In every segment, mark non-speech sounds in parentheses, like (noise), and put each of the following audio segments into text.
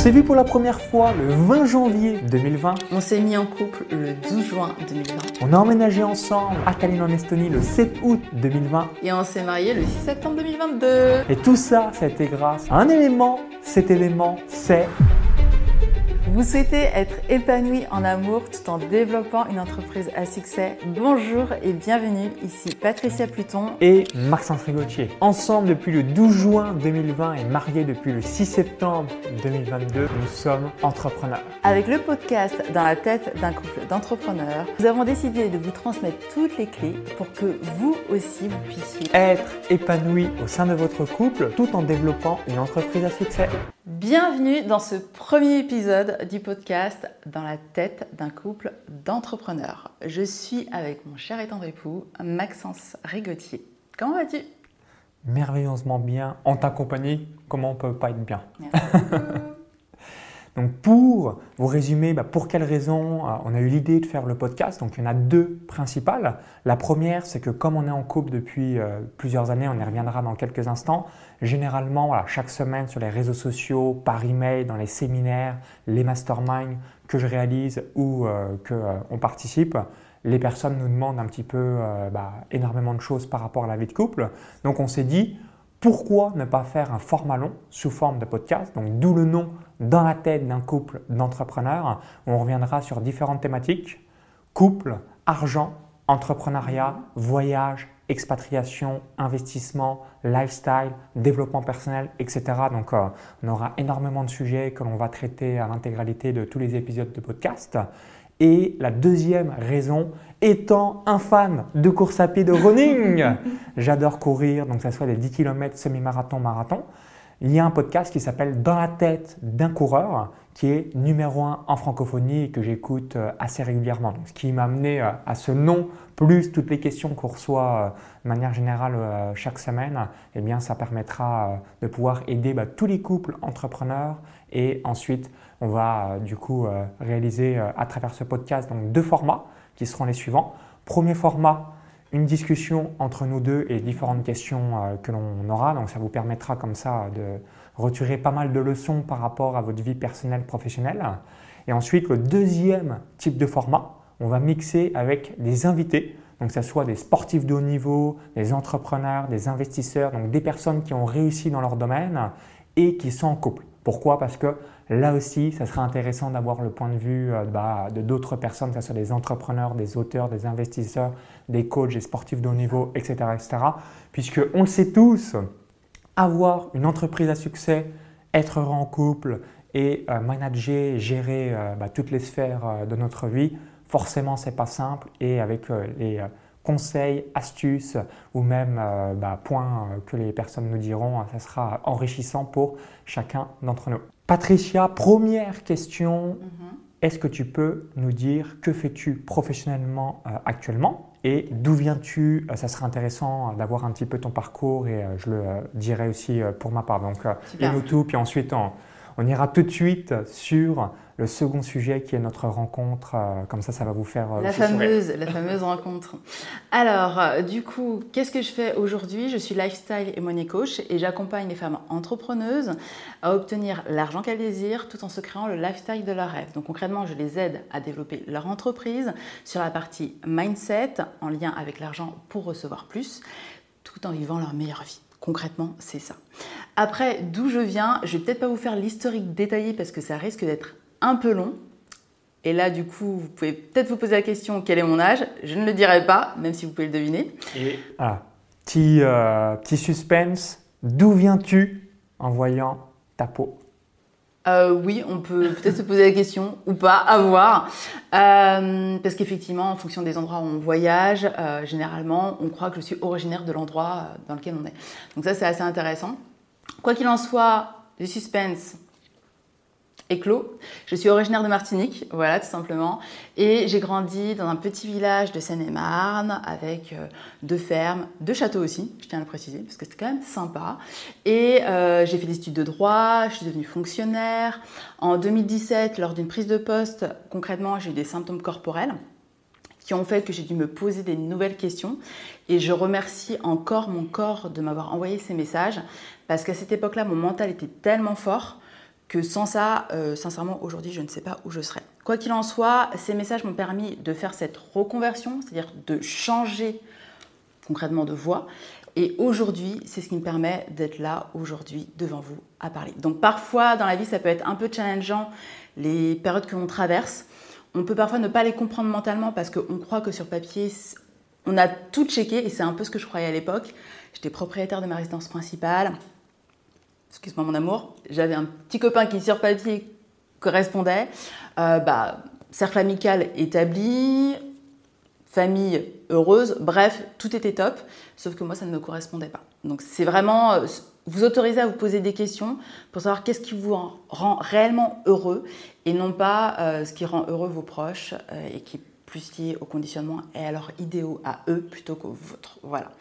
s'est vu pour la première fois le 20 janvier 2020. On s'est mis en couple le 12 juin 2020. On a emménagé ensemble à Tallinn en Estonie le 7 août 2020. Et on s'est marié le 6 septembre 2022. Et tout ça, ça a été grâce à un élément. Cet élément, c'est vous souhaitez être épanoui en amour tout en développant une entreprise à succès Bonjour et bienvenue, ici Patricia Pluton et Maxence Rigotier. Ensemble depuis le 12 juin 2020 et mariés depuis le 6 septembre 2022, nous sommes entrepreneurs. Avec le podcast Dans la tête d'un couple d'entrepreneurs, nous avons décidé de vous transmettre toutes les clés pour que vous aussi vous puissiez être épanoui au sein de votre couple tout en développant une entreprise à succès. Bienvenue dans ce premier épisode du podcast Dans la tête d'un couple d'entrepreneurs. Je suis avec mon cher et tendre époux, Maxence Rigotier. Comment vas-tu? Merveilleusement bien. En ta compagnie, comment on peut pas être bien? Merci (laughs) Donc pour vous résumer, bah, pour quelles raisons euh, on a eu l'idée de faire le podcast, donc il y en a deux principales. La première, c'est que comme on est en couple depuis euh, plusieurs années, on y reviendra dans quelques instants, généralement chaque semaine sur les réseaux sociaux, par email, dans les séminaires, les masterminds que je réalise ou euh, qu'on participe, les personnes nous demandent un petit peu bah, énormément de choses par rapport à la vie de couple. Donc on s'est dit, pourquoi ne pas faire un format long sous forme de podcast? Donc d'où le nom dans la tête d'un couple d'entrepreneurs. On reviendra sur différentes thématiques couple, argent, entrepreneuriat, voyage, expatriation, investissement, lifestyle, développement personnel, etc. Donc euh, on aura énormément de sujets que l'on va traiter à l'intégralité de tous les épisodes de podcast. Et la deuxième raison, étant un fan de course à pied de running, (laughs) j'adore courir, donc ça soit les 10 km, semi-marathon, marathon. Il y a un podcast qui s'appelle Dans la tête d'un coureur, qui est numéro un en francophonie et que j'écoute euh, assez régulièrement. ce qui m'a amené euh, à ce nom, plus toutes les questions qu'on reçoit euh, de manière générale chaque semaine, eh bien, ça permettra de pouvoir aider bah, tous les couples entrepreneurs et ensuite on va du coup réaliser à travers ce podcast donc, deux formats qui seront les suivants. Premier format, une discussion entre nous deux et différentes questions que l'on aura. Donc ça vous permettra comme ça de retirer pas mal de leçons par rapport à votre vie personnelle, professionnelle. Et ensuite, le deuxième type de format, on va mixer avec des invités. Donc que ce soit des sportifs de haut niveau, des entrepreneurs, des investisseurs, donc des personnes qui ont réussi dans leur domaine et qui sont en couple. Pourquoi? Parce que Là aussi, ça sera intéressant d'avoir le point de vue euh, bah, de d'autres personnes, que ce soit des entrepreneurs, des auteurs, des investisseurs, des coachs, des sportifs de haut niveau, etc. etc. Puisque on le sait tous, avoir une entreprise à succès, être heureux en couple et euh, manager, gérer euh, bah, toutes les sphères de notre vie, forcément, c'est pas simple. Et avec les conseils, astuces ou même bah, points que les personnes nous diront, ça sera enrichissant pour chacun d'entre nous. Patricia, première question. Mhm. Est-ce que tu peux nous dire que fais-tu professionnellement euh, actuellement et d'où viens-tu? Euh, Ça serait intéressant d'avoir un petit peu ton parcours et euh, je le dirai aussi pour ma part. Donc, et tout, puis ensuite on, on ira tout de suite sur le second sujet qui est notre rencontre. Euh, comme ça, ça va vous faire. Euh, la fameuse, la fameuse rencontre. Alors, euh, du coup, qu'est-ce que je fais aujourd'hui? Je suis lifestyle et money coach et j'accompagne les femmes entrepreneuses à obtenir l'argent qu'elles désirent tout en se créant le lifestyle de leur rêve. Donc, concrètement, je les aide à développer leur entreprise sur la partie mindset en lien avec l'argent pour recevoir plus, tout en vivant leur meilleure vie. Concrètement, c'est ça. Après, d'où je viens, je vais peut-être pas vous faire l'historique détaillé parce que ça risque d'être un peu long. Et là, du coup, vous pouvez peut-être vous poser la question quel est mon âge? Je ne le dirai pas, même si vous pouvez le deviner. Et ah, petit, euh, petit suspense d'où viens-tu en voyant ta peau? Euh, oui, on peut peut-être se poser la question (laughs) ou pas, à voir. Euh, parce qu'effectivement, en fonction des endroits où on voyage, généralement, on croit que je suis originaire de l'endroit dans lequel on est. Donc ça, c'est assez intéressant. Quoi qu'il en soit, du suspense, Éclos. Je suis originaire de Martinique, voilà tout simplement. Et j'ai grandi dans un petit village de Seine-et-Marne avec euh, deux fermes, deux châteaux aussi, je tiens à le préciser, parce que c'était quand même sympa. Et euh, j'ai fait des études de droit, je suis devenue fonctionnaire. En 2017, lors d'une prise de poste, concrètement, j'ai eu des symptômes corporels qui ont fait que j'ai dû me poser des nouvelles questions. Et je remercie encore mon corps de m'avoir envoyé ces messages, parce qu'à cette époque-là, mon mental était tellement fort que sans ça, euh, sincèrement, aujourd'hui, je ne sais pas où je serais. Quoi qu'il en soit, ces messages m'ont permis de faire cette reconversion, c'est-à-dire de changer concrètement de voix. Et aujourd'hui, c'est ce qui me permet d'être là aujourd'hui devant vous à parler. Donc parfois, dans la vie, ça peut être un peu challengeant, les périodes que l'on traverse. On peut parfois ne pas les comprendre mentalement parce qu'on croit que sur papier, on a tout checké, et c'est un peu ce que je croyais à l'époque. J'étais propriétaire de ma résidence principale. Excuse-moi mon amour. J'avais un petit copain qui sur papier correspondait. Euh, bah, cercle amical établi, famille heureuse, bref, tout était top, sauf que moi ça ne me correspondait pas. Donc c'est vraiment euh, vous autoriser à vous poser des questions pour savoir qu'est-ce qui vous rend réellement heureux et non pas euh, ce qui rend heureux vos proches et qui plus lié au conditionnement et à leurs idéaux à eux plutôt qu'aux vôtres. Voilà.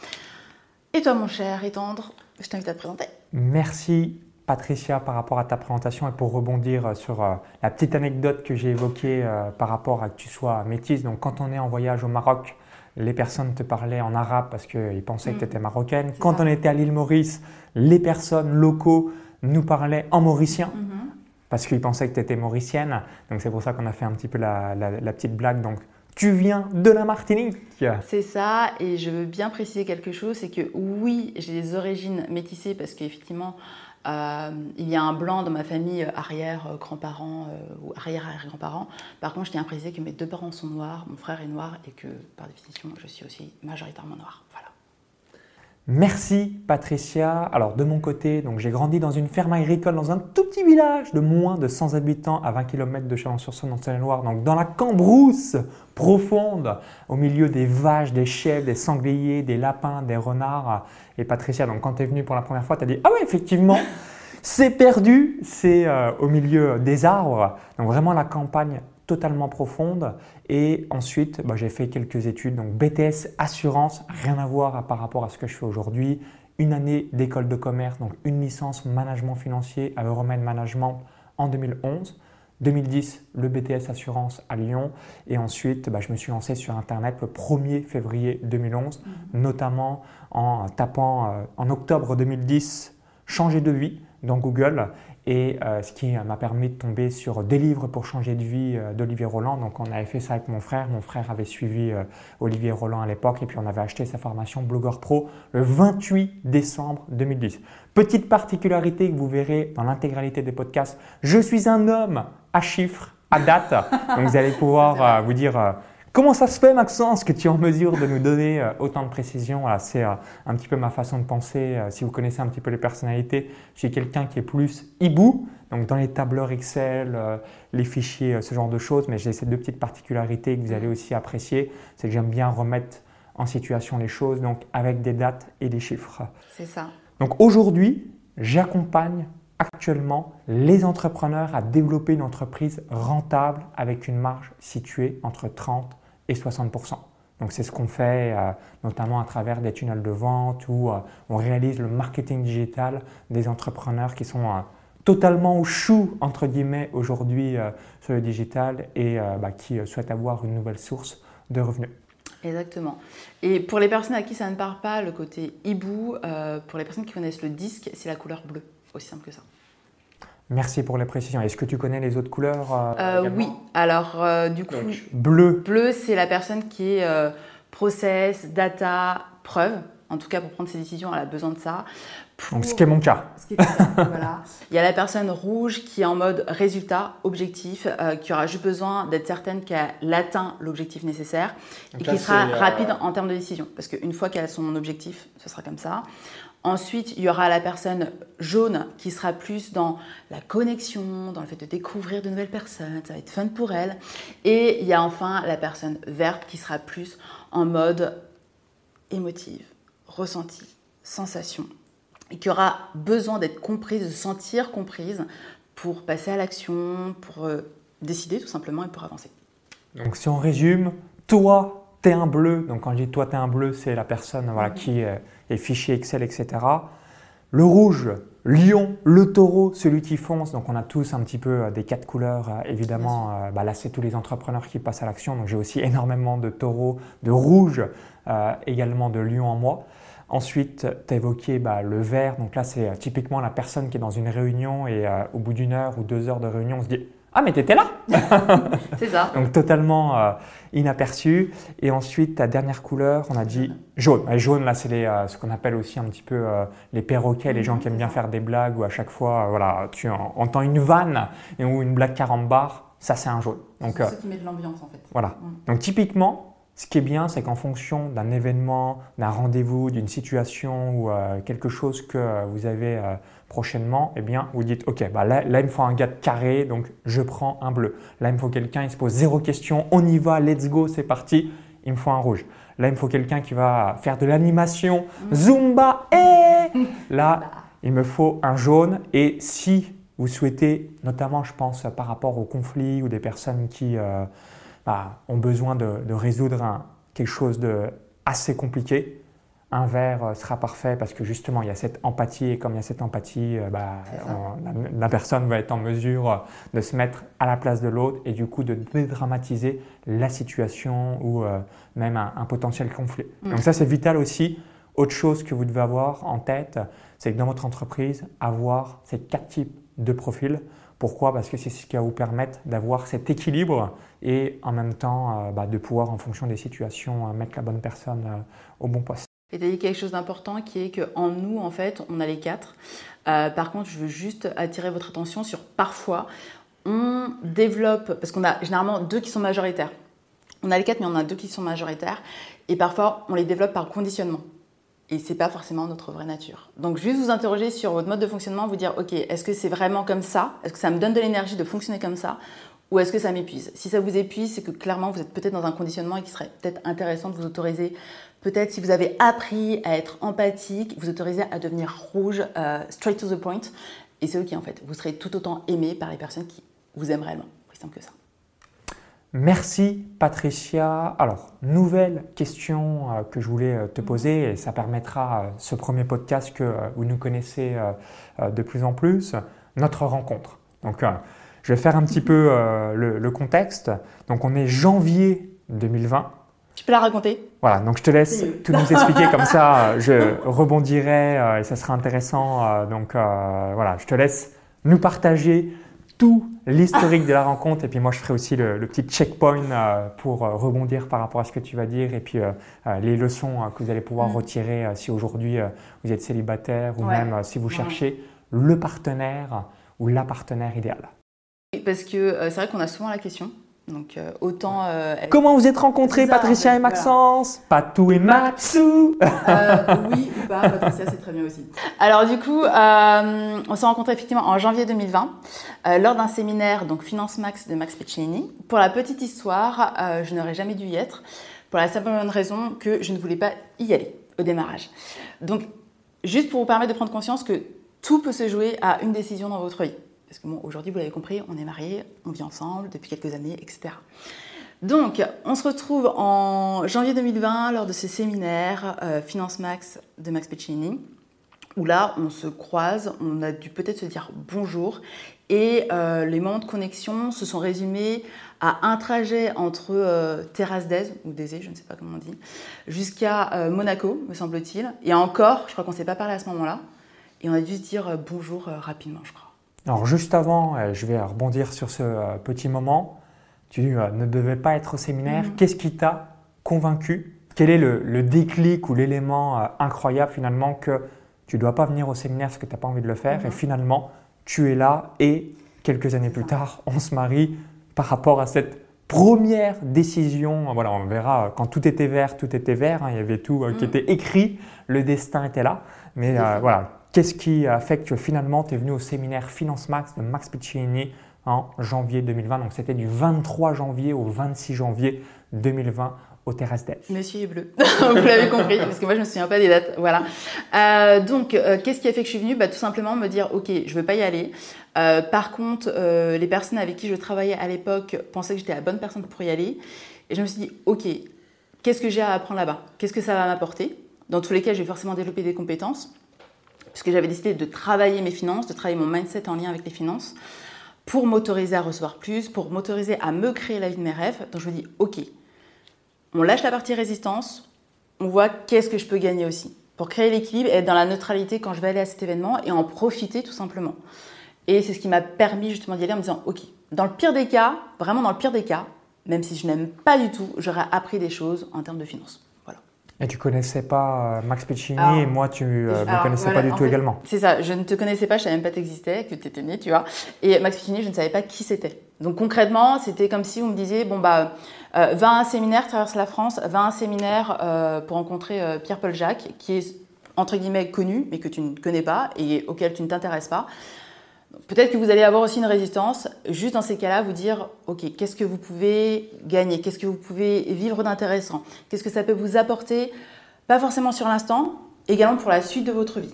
Et toi, mon cher et tendre, je t'invite à te présenter. Merci. Patricia, par rapport à ta présentation et pour rebondir sur euh, la petite anecdote que j'ai évoquée euh, par rapport à que tu sois métisse. Donc, quand on est en voyage au Maroc, les personnes te parlaient en arabe parce qu'ils pensaient que mm. tu étais marocaine. Quand on était à l'île Maurice, les personnes locaux nous parlaient en mauricien. Mm-hmm. Parce qu'ils pensaient que tu étais mauricienne. Donc c'est pour ça qu'on a fait un petit peu la, la petite blague. Donc tu viens de la Martinique. C'est ça, et je veux bien préciser quelque chose, c'est que oui, j'ai des origines métissées parce qu'effectivement, euh, il y a un blanc dans ma famille arrière-grands-parents euh, ou arrière-arrière-grands-parents. Par contre, je tiens à préciser que mes deux parents sont noirs, mon frère est noir et que par définition, je suis aussi majoritairement noir. Voilà. Merci Patricia. Alors de mon côté, donc j'ai grandi dans une ferme agricole dans un tout petit village de moins de 100 habitants à 20 km de Chalon-sur-Saône en Seine-et-Loire, donc dans la cambrousse profonde, au milieu des vaches, des chèvres, des sangliers, des lapins, des renards. Et Patricia, donc quand tu es venue pour la première fois, tu as dit Ah ouais, effectivement, c'est perdu, c'est euh, au milieu des arbres. Donc vraiment la campagne totalement profonde. Et ensuite, bah, j'ai fait quelques études, donc BTS assurance, rien à voir par rapport à ce que je fais aujourd'hui. Une année d'école de commerce, donc une licence management financier à Euromed Management en 2011. 2010, le BTS Assurance à Lyon. Et ensuite, bah, je me suis lancé sur Internet le 1er février 2011, mmh. notamment en tapant euh, en octobre 2010 changer de vie dans Google et euh, ce qui m'a permis de tomber sur des livres pour changer de vie euh, d'Olivier Roland. Donc on avait fait ça avec mon frère. Mon frère avait suivi euh, Olivier Roland à l'époque et puis on avait acheté sa formation Blogueur Pro le 28 décembre 2010. Petite particularité que vous verrez dans l'intégralité des podcasts, je suis un homme à chiffres, à date. (laughs) Donc vous allez pouvoir vous dire Comment ça se fait, Maxence, que tu es en mesure de nous donner euh, autant de précision C'est euh, un petit peu ma façon de penser. Euh, si vous connaissez un petit peu les personnalités, je suis quelqu'un qui est plus hibou, donc dans les tableurs Excel, les fichiers, ce genre de choses. Mais j'ai ces deux petites particularités que vous allez aussi apprécier. C'est que j'aime bien remettre en situation les choses, donc avec des dates et des chiffres. C'est ça. Donc aujourd'hui, j'accompagne actuellement les entrepreneurs à développer une entreprise rentable avec une marge située entre 30 et 60% donc c'est ce qu'on fait euh, notamment à travers des tunnels de vente où euh, on réalise le marketing digital des entrepreneurs qui sont euh, totalement au chou entre guillemets aujourd'hui sur le digital et bah, qui souhaitent avoir une nouvelle source de revenus. Exactement. Et pour les personnes à qui ça ne parle pas, le côté hibou, pour les personnes qui connaissent le disque, c'est la couleur bleue, aussi simple que ça. Merci pour les précisions. Est-ce que tu connais les autres couleurs euh, euh, Oui. Alors, euh, du coup, bleu. Bleu, c'est la personne qui est process, data, preuve. En tout cas, pour prendre ses décisions, elle a besoin de ça. Donc, ce qui est mon cas. (laughs) voilà. Il y a la personne rouge qui est en mode résultat, objectif, qui aura juste besoin d'être certaine qu'elle atteint l'objectif nécessaire et qui sera rapide en termes de décision. Parce qu'une fois qu'elle a son objectif, ce sera comme ça. Ensuite, il y aura la personne jaune qui sera plus dans la connexion, dans le fait de découvrir de nouvelles personnes, ça va être fun pour elle. Et il y a enfin la personne verte qui sera plus en mode émotive, ressenti, sensation, et qui aura besoin d'être comprise, de se sentir comprise pour passer à l'action, pour euh, décider tout simplement et pour avancer. Donc si on résume, toi, t'es un bleu. Donc quand je dis toi, t'es un bleu, c'est la personne voilà, qui est les fichiers Excel, etc. Le rouge, lion, le taureau, celui qui fonce. Donc on a tous un petit peu euh, des quatre couleurs, euh, évidemment. Euh, bah là, c'est tous les entrepreneurs qui passent à l'action. Donc j'ai aussi (laughs) énormément de taureaux, de rouge, également de lion en moi. Ensuite, tu as évoqué bah, le vert. Donc là, c'est typiquement la personne qui est dans une réunion et au bout d'une heure ou deux heures de réunion, on se dit ah, mais t'étais là (laughs) C'est ça. Donc totalement euh, inaperçu. Et ensuite, ta dernière couleur, on a dit jaune. Et jaune, là, c'est euh, ce qu'on appelle aussi un petit peu euh, les perroquets, les gens qui aiment bien faire des blagues où à chaque fois, voilà, tu entends une vanne ou une blague carambar, ça c'est un jaune. Donc, c'est ce qui met de l'ambiance en fait. Voilà. Mm. Donc typiquement, ce qui est bien, c'est qu'en fonction d'un événement, d'un rendez-vous, d'une situation ou quelque chose que vous avez prochainement, eh bien, vous dites, OK, bah là, là, il me faut un gars de carré, donc je prends un bleu. Là, il me faut quelqu'un, il se pose zéro question, on y va, let's go, c'est parti, il me faut un rouge. Là, il me faut quelqu'un qui va faire de l'animation, mm. Zumba, et (laughs) là, il me faut un jaune. Et si vous souhaitez, notamment, je pense, par rapport au conflit ou des personnes qui euh, bah, ont besoin de, résoudre quelque chose de assez compliqué, un verre euh, sera parfait parce que justement il y a cette empathie et comme il y a cette empathie, euh, bah, la, personne va être en mesure euh, de se mettre à la place de l'autre et du coup de dédramatiser la situation ou même un, potentiel conflit. Mm. Donc ça c'est vital aussi. Autre chose que vous devez avoir en tête, c'est que dans votre entreprise, avoir ces quatre types de profils. Pourquoi? Parce que c'est ce qui va vous permettre d'avoir cet équilibre et en même temps bah, de pouvoir, en fonction des situations, mettre la bonne personne au bon poste. Et tu as dit quelque chose d'important qui est qu'en nous, en fait, on a les quatre. Euh, par contre, je veux juste attirer votre attention sur parfois, on développe, parce qu'on a généralement deux qui sont majoritaires. On a les quatre, mais on a deux qui sont majoritaires. Et parfois, on les développe par conditionnement. Et c'est pas forcément notre vraie nature. Donc, juste vous interroger sur votre mode de fonctionnement, vous dire, OK, est-ce que c'est vraiment comme ça? Est-ce que ça me donne de l'énergie de fonctionner comme ça? Ou est-ce que ça m'épuise? Si ça vous épuise, c'est que clairement vous êtes peut-être dans un conditionnement et qu'il serait peut-être intéressant de vous autoriser Peut-être si vous avez appris à être empathique, vous autorisez à devenir rouge, euh, straight to the point. Et c'est ok en fait. Vous serez tout autant aimé par les personnes qui vous aiment réellement. Plus simple que ça. Merci Patricia. Alors, nouvelle question euh, que je voulais euh, te poser et ça permettra ce premier podcast que vous nous connaissez de plus en plus, notre rencontre. Donc, je vais faire un petit peu le, le contexte. Donc, on est janvier 2020. Tu peux la raconter? Voilà, donc je te laisse tout nous expliquer comme ça, (laughs) je rebondirai euh, et ça sera intéressant. Euh, donc euh, voilà, je te laisse nous partager tout l'historique de la rencontre et puis moi je ferai aussi le, petit checkpoint pour rebondir par rapport à ce que tu vas dire et puis les leçons que vous allez pouvoir mm. retirer si aujourd'hui vous êtes célibataire ou même si vous cherchez le partenaire ou la partenaire idéale. Parce que c'est vrai qu'on a souvent la question donc euh, autant. Euh, Comment vous êtes rencontrés, Patricia et Maxence Patou et Matsu euh, Oui ou pas, Patricia c'est très bien aussi. Alors du coup, on s'est rencontrés effectivement en janvier 2020 lors d'un séminaire donc Finance Max de Max Piccinini. Pour la petite histoire, je n'aurais jamais dû y être pour la simple raison que je ne voulais pas y aller au démarrage. Donc juste pour vous permettre de prendre conscience que tout peut se jouer à une décision dans votre vie. Parce que bon, aujourd'hui, vous l'avez compris, on est mariés, on vit ensemble depuis quelques années, etc. Donc, on se retrouve en janvier 2020 lors de ce séminaire euh, Finance Max de Max Piccinini, où là, on se croise, on a dû peut-être se dire bonjour, et euh, les moments de connexion se sont résumés à un trajet entre euh, Terrasse ou d'Aisé, je ne sais pas comment on dit, jusqu'à Monaco, me semble-t-il. Et encore, je crois qu'on ne s'est pas parlé à ce moment-là, et on a dû se dire bonjour rapidement, je crois. Alors juste avant, euh, je vais rebondir sur ce euh, petit moment. Tu euh, ne devais pas être au séminaire. Mm. Qu'est-ce qui t'a convaincu? Quel est le, déclic ou l'élément incroyable finalement que tu ne dois pas venir au séminaire parce que tu n'as pas envie de le faire? Et mm-hmm. finalement tu es là et quelques années plus tard, on se marie par rapport à cette première décision. Voilà, on verra quand tout était vert, tout était vert. Hein, il y avait tout qui mm. était écrit, le destin était là. Mais voilà, Qu'est-ce qui a fait que finalement tu es venu au séminaire Finance Max de Max Piccinini en janvier 2020 Donc c'était du 23 janvier au 26 janvier 2020 au Terrasse. Monsieur est bleu, (laughs) vous l'avez compris, parce que moi je ne me souviens pas des dates. Voilà. Euh, donc, euh, qu'est-ce qui a fait que je suis venue? Bah, Tout simplement me dire, ok, je ne veux pas y aller. Euh, par contre, les personnes avec qui je travaillais à l'époque pensaient que j'étais la bonne personne pour y aller. Et je me suis dit, ok, qu'est-ce que j'ai à apprendre là-bas? Qu'est-ce que ça va m'apporter? Dans tous les cas, je vais forcément développer des compétences puisque j'avais décidé de travailler mes finances, de travailler mon mindset en lien avec les finances, pour m'autoriser à recevoir plus, pour m'autoriser à me créer la vie de mes rêves. Donc je me dis, ok, on lâche la partie résistance, on voit qu'est-ce que je peux gagner aussi. pour créer l'équilibre, être dans la neutralité quand je vais aller à cet événement et en profiter tout simplement. Et c'est ce qui m'a permis justement d'y aller en me disant, ok, dans le pire des cas, vraiment dans le pire des cas, même si je n'aime pas du tout, j'aurais appris des choses en termes de finances. Et tu connaissais pas euh, Max Piccini et moi tu ne euh, me connaissais pas du tout également. C'est ça, je ne te connaissais pas, je savais même pas que tu existais, que tu étais né, tu vois. Et Max Piccini, je ne savais pas qui c'était. Donc concrètement, c'était comme si on me disait, bon bah, euh, va à un séminaire, traverse la France, va à un séminaire pour rencontrer Pierre-Paul Jacques, qui est entre guillemets connu, mais que tu ne connais pas et auquel tu ne t'intéresses pas. Peut-être que vous allez avoir aussi une résistance. Juste dans ces cas-là, vous dire, OK, qu'est-ce que vous pouvez gagner? Qu'est-ce que vous pouvez vivre d'intéressant? Qu'est-ce que ça peut vous apporter? Pas forcément sur l'instant, également pour la suite de votre vie.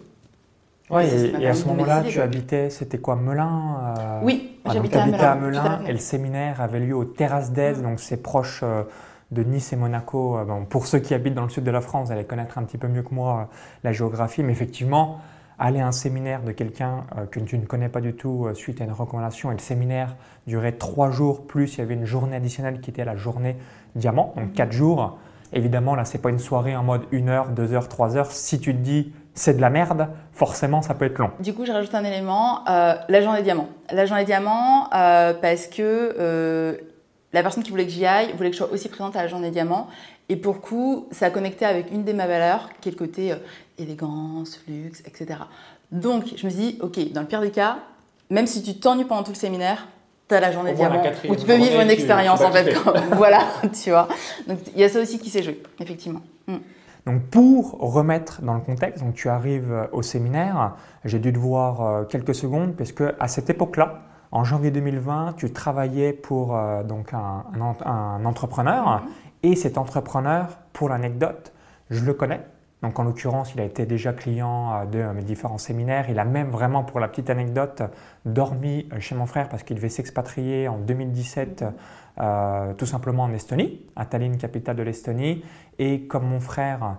Oui, et, à ce moment-là, tu habitais, c'était quoi, Melun euh, Oui, j'habitais à Melun. à Melun et le séminaire avait lieu aux Terrasses d'Aise, donc c'est proche euh, de Nice et Monaco. Euh, pour ceux qui habitent dans le sud de la France, vous allez connaître un petit peu mieux que moi la géographie, mais effectivement, aller à un séminaire de quelqu'un euh, que tu ne connais pas du tout euh, suite à une recommandation. Et le séminaire durait trois jours, plus il y avait une journée additionnelle qui était la journée diamant, donc quatre jours. Évidemment, là, c'est pas une soirée en mode une heure, deux heures, trois heures. Si tu te dis c'est de la merde, forcément, ça peut être long. Du coup, je rajoute un élément, euh, la journée diamant. La journée diamant, parce que la personne qui voulait que j'y aille voulait que je sois aussi présente à la journée diamant. Et pour le coup, ça a connecté avec une de mes valeurs, qui est le côté euh, élégance, luxe, etc. Donc, je me suis dit, ok, dans le pire des cas, même si tu t'ennuies pendant tout le séminaire, tu as la journée diamant, où tu peux vivre une expérience en fait. (laughs) voilà, tu vois. Donc, il y a ça aussi qui s'est joué, effectivement. Mm. Donc pour remettre dans le contexte, donc tu arrives euh, au séminaire, j'ai dû te voir euh, quelques secondes parce que à cette époque-là, en janvier 2020, tu travaillais pour donc un, un, entrepreneur mm-hmm. Et cet entrepreneur, pour l'anecdote, je le connais. Donc en l'occurrence, il a été déjà client euh, de mes différents séminaires. Il a même vraiment, pour la petite anecdote, dormi euh, chez mon frère parce qu'il devait s'expatrier en 2017 euh, tout simplement en Estonie, à Tallinn, capitale de l'Estonie. Et comme mon frère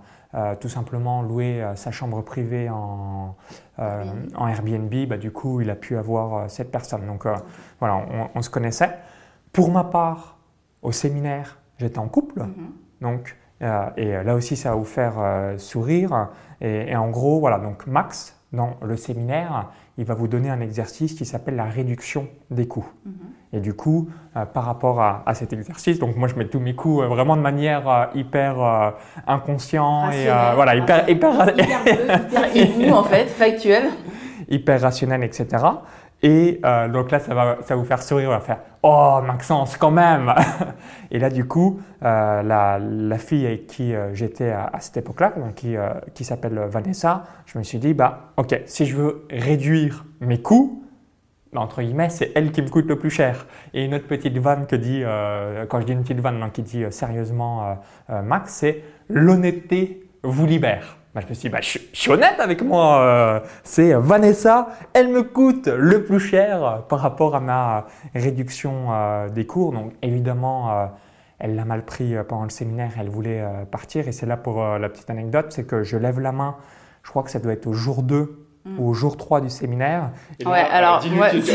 tout simplement louait sa chambre privée en, en Airbnb, bah, du coup, il a pu avoir cette personne. Donc voilà, on, on se connaissait. Pour ma part, au séminaire, j'étais en couple. Mhm. Donc, euh, et là aussi, ça va vous faire euh, sourire. Et, en gros, voilà, donc Max, dans le séminaire, il va vous donner un exercice qui s'appelle la réduction des coûts. Mhm. Et du coup, euh, par rapport à, cet exercice, donc moi je mets tous mes coûts vraiment de manière hyper inconscient et voilà hyper hyper hyper, (laughs) hyper en fait, factuel, hyper rationnel, etc. Et euh, donc là, ça va, ça vous faire sourire, on va faire Oh, Maxence, quand même (laughs) Et là, du coup, euh, la, la, fille avec qui euh, j'étais à, cette époque-là, qui, qui s'appelle Vanessa, je me suis dit Bah, ok, si je veux réduire mes coûts, bah, entre guillemets, c'est elle qui me coûte le plus cher. Et une autre petite vanne que dit, quand je dis une petite vanne qui dit sérieusement Max, c'est l'honnêteté vous libère. Bah, je me suis dit, bah, je, suis honnête avec moi. Euh, c'est Vanessa, elle me coûte le plus cher par rapport à ma réduction euh, des cours. Donc évidemment, euh, elle l'a mal pris pendant le séminaire, elle voulait partir. Et c'est là pour la petite anecdote, c'est que je lève la main, je crois que ça doit être au jour 2 Mm. au jour 3 du séminaire. ouais, alors,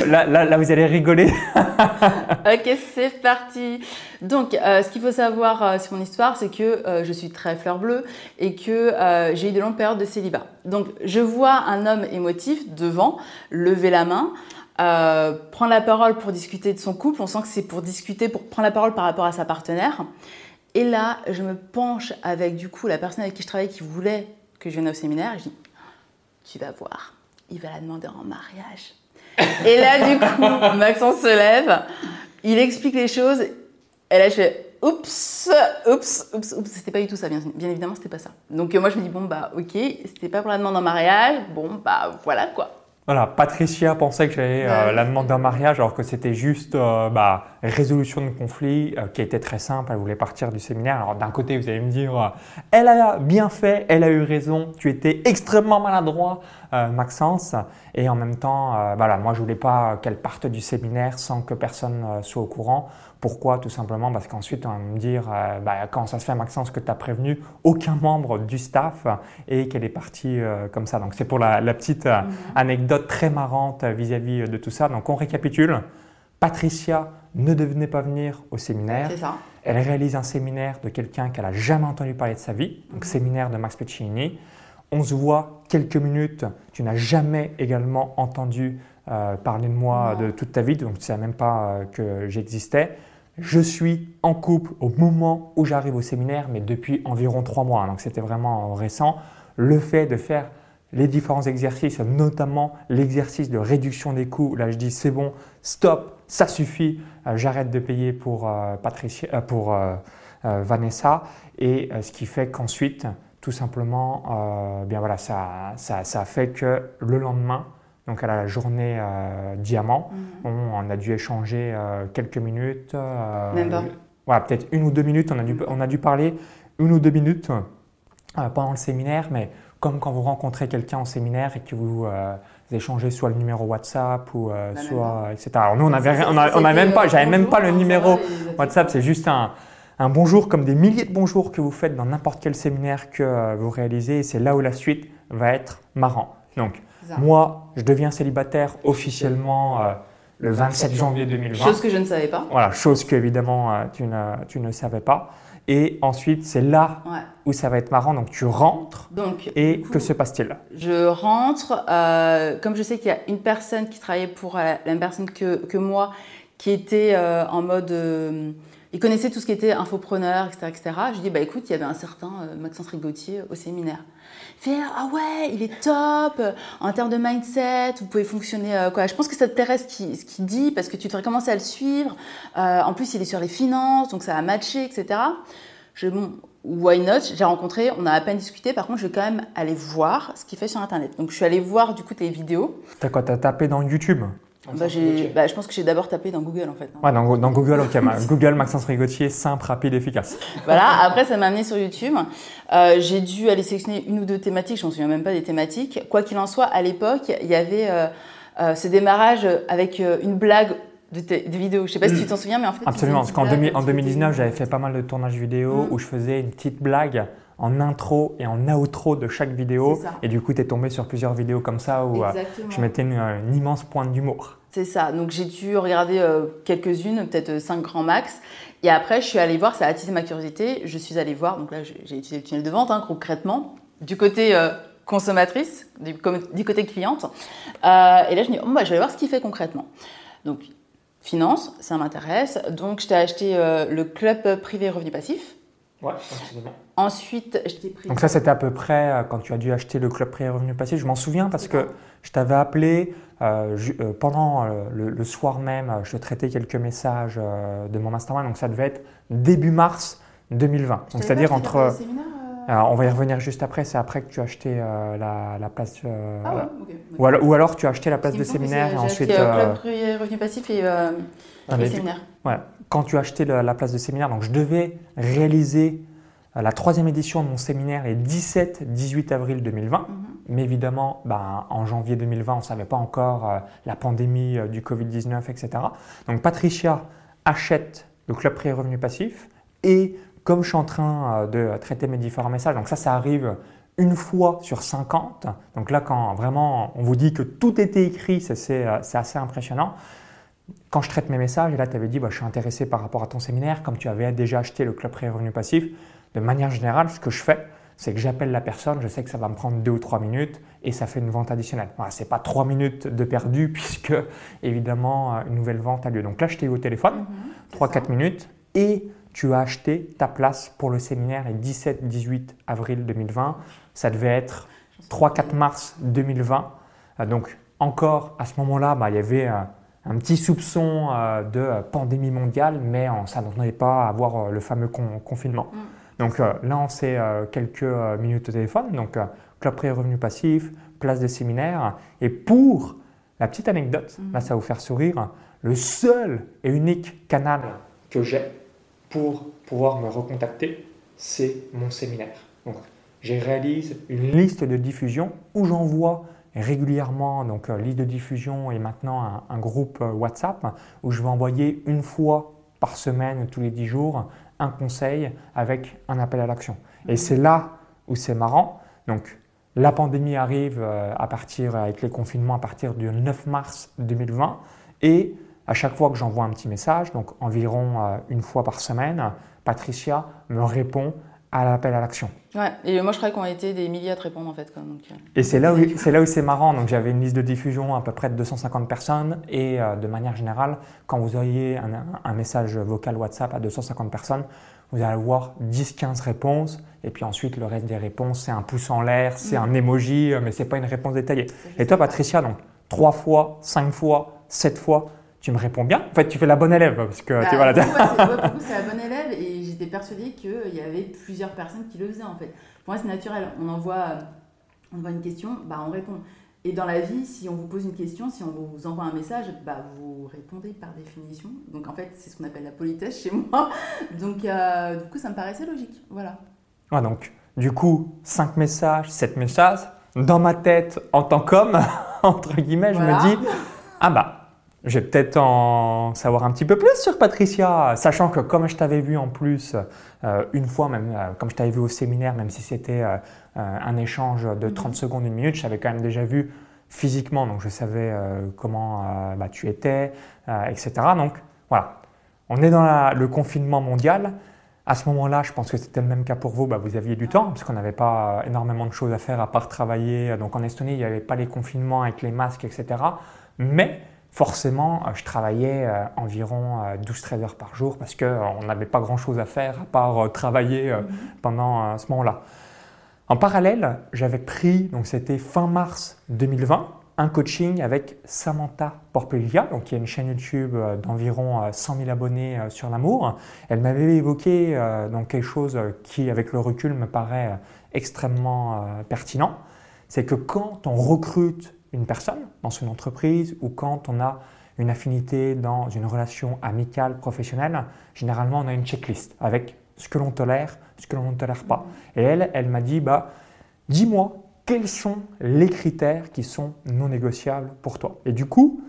là, là, vous allez rigoler. (laughs) ok, c'est parti. Donc, euh, ce qu'il faut savoir euh, sur mon histoire, c'est que euh, je suis très fleur bleue et que j'ai eu de longues périodes de célibat. Donc, je vois un homme émotif devant, lever la main, prendre la parole pour discuter de son couple. On sent que c'est pour discuter, pour prendre la parole par rapport à sa partenaire. Et là, je me penche avec du coup la personne avec qui je travaille qui voulait que je vienne au séminaire. Je dis tu vas voir, il va la demander en mariage. Et là, du coup, (laughs) Maxence se lève, il explique les choses, et là, je fais oups, oups, oups, oups, c'était pas du tout ça, bien, bien évidemment, c'était pas ça. Donc, euh, moi, je me dis, bon, bah, ok, c'était pas pour la demande en mariage, bon, bah, voilà quoi. Voilà, Patricia pensait que j'allais euh, la demande d'un mariage alors que c'était juste euh, bah, résolution de conflit euh, qui était très simple. Elle voulait partir du séminaire. Alors d'un côté, vous allez me dire, elle a bien fait, elle a eu raison, tu étais extrêmement maladroit, Maxence. Et en même temps, voilà, moi je voulais pas qu'elle parte du séminaire sans que personne soit au courant. Pourquoi? Tout simplement parce qu'ensuite on va me dire euh, bah, quand ça se fait Maxence que tu as prévenu aucun membre du staff et qu'elle est partie euh, comme ça. Donc c'est pour la, petite euh, mhm. anecdote très marrante vis-à-vis de tout ça. Donc on récapitule. Patricia ne devenait pas venir au séminaire. Elle réalise un séminaire de quelqu'un qu'elle n'a jamais entendu parler de sa vie, donc mhm. séminaire de Max Piccinini. on se voit quelques minutes, tu n'as jamais également entendu euh, parler de moi de toute ta vie, donc tu ne savais même pas euh, que j'existais. Je suis en couple au moment où j'arrive au séminaire, mais depuis environ trois mois, donc c'était vraiment récent. Le fait de faire les différents exercices, notamment l'exercice de réduction des coûts, là je dis c'est bon, stop, ça suffit, euh, j'arrête de payer pour, Patricia, pour Vanessa, et ce qui fait qu'ensuite, tout simplement, bien voilà, ça, ça, ça fait que le lendemain, donc à la journée euh, diamant, mhm. on, a dû échanger euh, quelques minutes. Euh, Même pas. Voilà, peut-être une ou deux minutes. On a dû, on a dû parler une ou deux minutes pendant le séminaire, mais comme quand vous rencontrez quelqu'un en séminaire et que vous, échangez soit le numéro WhatsApp ou bah, soit etc. Alors nous on avait on, a, même pas, j'avais même pas le numéro WhatsApp. C'est juste un, un bonjour comme des milliers de bonjours que vous faites dans n'importe quel séminaire que vous réalisez. Et c'est là où la suite va être marrant. Donc moi, je deviens célibataire officiellement euh, le 27 janvier 2020. Chose que je ne savais pas. Voilà, chose que évidemment euh, tu, ne, tu, ne, savais pas. Et ensuite, c'est là où ça va être marrant. Donc, tu rentres. Donc, et que se passe-t-il? Je rentre. Euh, comme je sais qu'il y a une personne qui travaillait pour la, même personne que, que, moi, qui était en mode. il connaissait tout ce qui était infopreneur, etc. etc. Je dis, bah écoute, il y avait un certain Maxence Rigotier au séminaire fait ah ouais il est top en termes de mindset vous pouvez fonctionner euh, quoi. Je pense que ça te plairait ce qu'il dit parce que tu devrais commencer à le suivre. Euh, en plus il est sur les finances donc ça a matché etc je bon why not? J'ai rencontré on a à peine discuté. Par contre je vais quand même aller voir ce qu'il fait sur internet. Donc je suis allée voir du coup tes vidéos. T'as quoi? T'as tapé dans YouTube? Bah, bah, je pense que j'ai d'abord tapé dans Google en fait. Ouais, dans, dans, Google, ok. Google Maxence Rigotier, simple, rapide, efficace. (laughs) Voilà, après ça m'a amené sur YouTube. Euh, j'ai dû aller sélectionner une ou deux thématiques, je ne me souviens même pas des thématiques. Quoi qu'il en soit, à l'époque, il y avait euh, euh, ce démarrage avec une blague de, de vidéos. Je ne sais pas si tu t'en souviens, mais en fait. Absolument, parce qu'en en 2019, j'avais fait pas mal de tournages vidéo mm. où je faisais une petite blague en intro et en outro de chaque vidéo. Et du coup, tu es tombé sur plusieurs vidéos comme ça où euh, je mettais une, immense pointe d'humour. C'est ça. Donc j'ai dû regarder euh, quelques-unes, peut-être 5 grands max. Et après, je suis allée voir, ça a attisé ma curiosité. Je suis allée voir, donc là, j'ai utilisé le tunnel de vente hein, concrètement, du côté euh, consommatrice, du, côté cliente. et là, je me dis, oh, bah, je vais aller voir ce qu'il fait concrètement. Donc, finance, ça m'intéresse. Donc, je t'ai acheté le club privé revenu passif. Ouais, Ensuite, je t'ai pris. Donc, ça, c'était à peu près euh, quand tu as dû acheter le Club Prix Revenu Passif. Je m'en souviens parce que je t'avais appelé euh, euh, pendant le, soir même. Je traitais quelques messages de mon mastermind. Donc, ça devait être début mars 2020. Donc, c'est-à-dire entre. Alors, on va y revenir juste après. C'est après que tu as acheté la, la, place. ah ouais, ou, alors, ou, alors, tu as acheté la place de séminaire et ensuite. Club Prix Revenu Passif et, ah. Ouais quand tu as acheté la, place de séminaire, donc je devais réaliser euh, la troisième édition de mon séminaire les 17-18 avril 2020. Mhm. Mais évidemment, ben, en janvier 2020, on ne savait pas encore euh, la pandémie euh, du Covid-19, etc. Donc Patricia achète le club pré revenu passif et comme je suis en train de traiter mes différents messages, donc ça, ça arrive une fois sur 50. Donc là, quand vraiment on vous dit que tout était écrit, c'est assez impressionnant quand je traite mes messages, et là tu avais dit bah, je suis intéressé par rapport à ton séminaire, comme tu avais déjà acheté le club pré revenu passif, de manière générale, ce que je fais, c'est que j'appelle la personne, je sais que ça va me prendre deux ou trois minutes et ça fait une vente additionnelle. Voilà, ce n'est pas trois minutes de perdu (laughs) puisque évidemment euh, une nouvelle vente a lieu. Donc là, je t'ai eu au téléphone, 3-4 mhm, minutes et tu as acheté ta place pour le séminaire le 17-18 avril 2020. Ça devait être 3-4 mars 2020. Euh, donc encore à ce moment-là, bah, il y avait euh, un petit soupçon euh, de pandémie mondiale, mais on ne s'attendait pas à avoir euh, le fameux confinement. Mm. Donc euh, là, on s'est quelques minutes au téléphone, donc club pré-revenu passif, place de séminaire. Et pour la petite anecdote, mm. là, ça va vous faire sourire, le seul et unique canal que j'ai pour pouvoir me recontacter, c'est mon séminaire. Donc, j'ai réalise une liste de diffusion où j'envoie régulièrement, donc euh, liste de diffusion et maintenant un, groupe euh, WhatsApp où je vais envoyer une fois par semaine, tous les 10 jours, un conseil avec un appel à l'action. Et c'est là où c'est marrant. Donc, la pandémie arrive euh, à partir, avec les confinements, à partir du 9 mars 2020. Et à chaque fois que j'envoie un petit message, donc environ une fois par semaine, Patricia me répond à l'appel à l'action. Ouais, et moi je crois qu'on a été des milliers à te répondre en fait. Quoi, donc, euh, et c'est là, où, c'est là où c'est marrant. Donc j'avais une liste de diffusion à peu près de 250 personnes et euh, de manière générale, quand vous auriez un, un, message vocal WhatsApp à 250 personnes, vous allez avoir 10-15 réponses et puis ensuite le reste des réponses c'est un pouce en l'air, c'est mm. un emoji, euh, mais c'est pas une réponse détaillée. Et toi Patricia, donc 3 fois, 5 fois, 7 fois, tu me réponds bien? En fait, tu fais la bonne élève parce que bah, tu vois (laughs) c'est la bonne élève et j'étais persuadée qu'il y avait plusieurs personnes qui le faisaient en fait. Pour moi, c'est naturel. On envoie, on envoie une question, bah, on répond. Et dans la vie, si on vous pose une question, si on vous envoie un message, bah, vous répondez par définition. Donc en fait, c'est ce qu'on appelle la politesse chez moi. Donc euh, du coup, ça me paraissait logique. Voilà. Ouais, donc du coup, 5 messages, 7 messages. Dans ma tête, en tant qu'homme, (laughs) entre guillemets, je me dis, ah bah, je vais peut-être en savoir un petit peu plus sur Patricia, sachant que comme je t'avais vu en plus euh, une fois, même euh, comme je t'avais vu au séminaire, même si c'était euh, un échange de 30 secondes, une minute, je t'avais quand même déjà vu physiquement, donc je savais comment bah, tu étais, etc. Donc voilà, on est dans le confinement mondial. À ce moment-là, je pense que c'était le même cas pour vous, bah, vous aviez du temps, parce qu'on n'avait pas énormément de choses à faire à part travailler. Donc en Estonie, il n'y avait pas les confinements avec les masques, etc. Mais forcément, euh, je travaillais euh, environ 12-13 euh, heures par jour parce qu'on n'avait pas grand-chose à faire à part travailler mhm. pendant ce moment-là. En parallèle, j'avais pris, donc c'était fin mars 2020, un coaching avec Samantha Porpelia, donc qui a une chaîne YouTube d'environ 100 000 abonnés sur l'amour. Elle m'avait évoqué donc quelque chose qui, avec le recul, me paraît extrêmement pertinent. C'est que quand on recrute une personne dans une entreprise ou quand on a une affinité dans une relation amicale, professionnelle, généralement on a une checklist avec ce que l'on tolère, ce que l'on ne tolère pas. Et elle, elle m'a dit, bah, dis-moi quels sont les critères qui sont non négociables pour toi? Et du coup,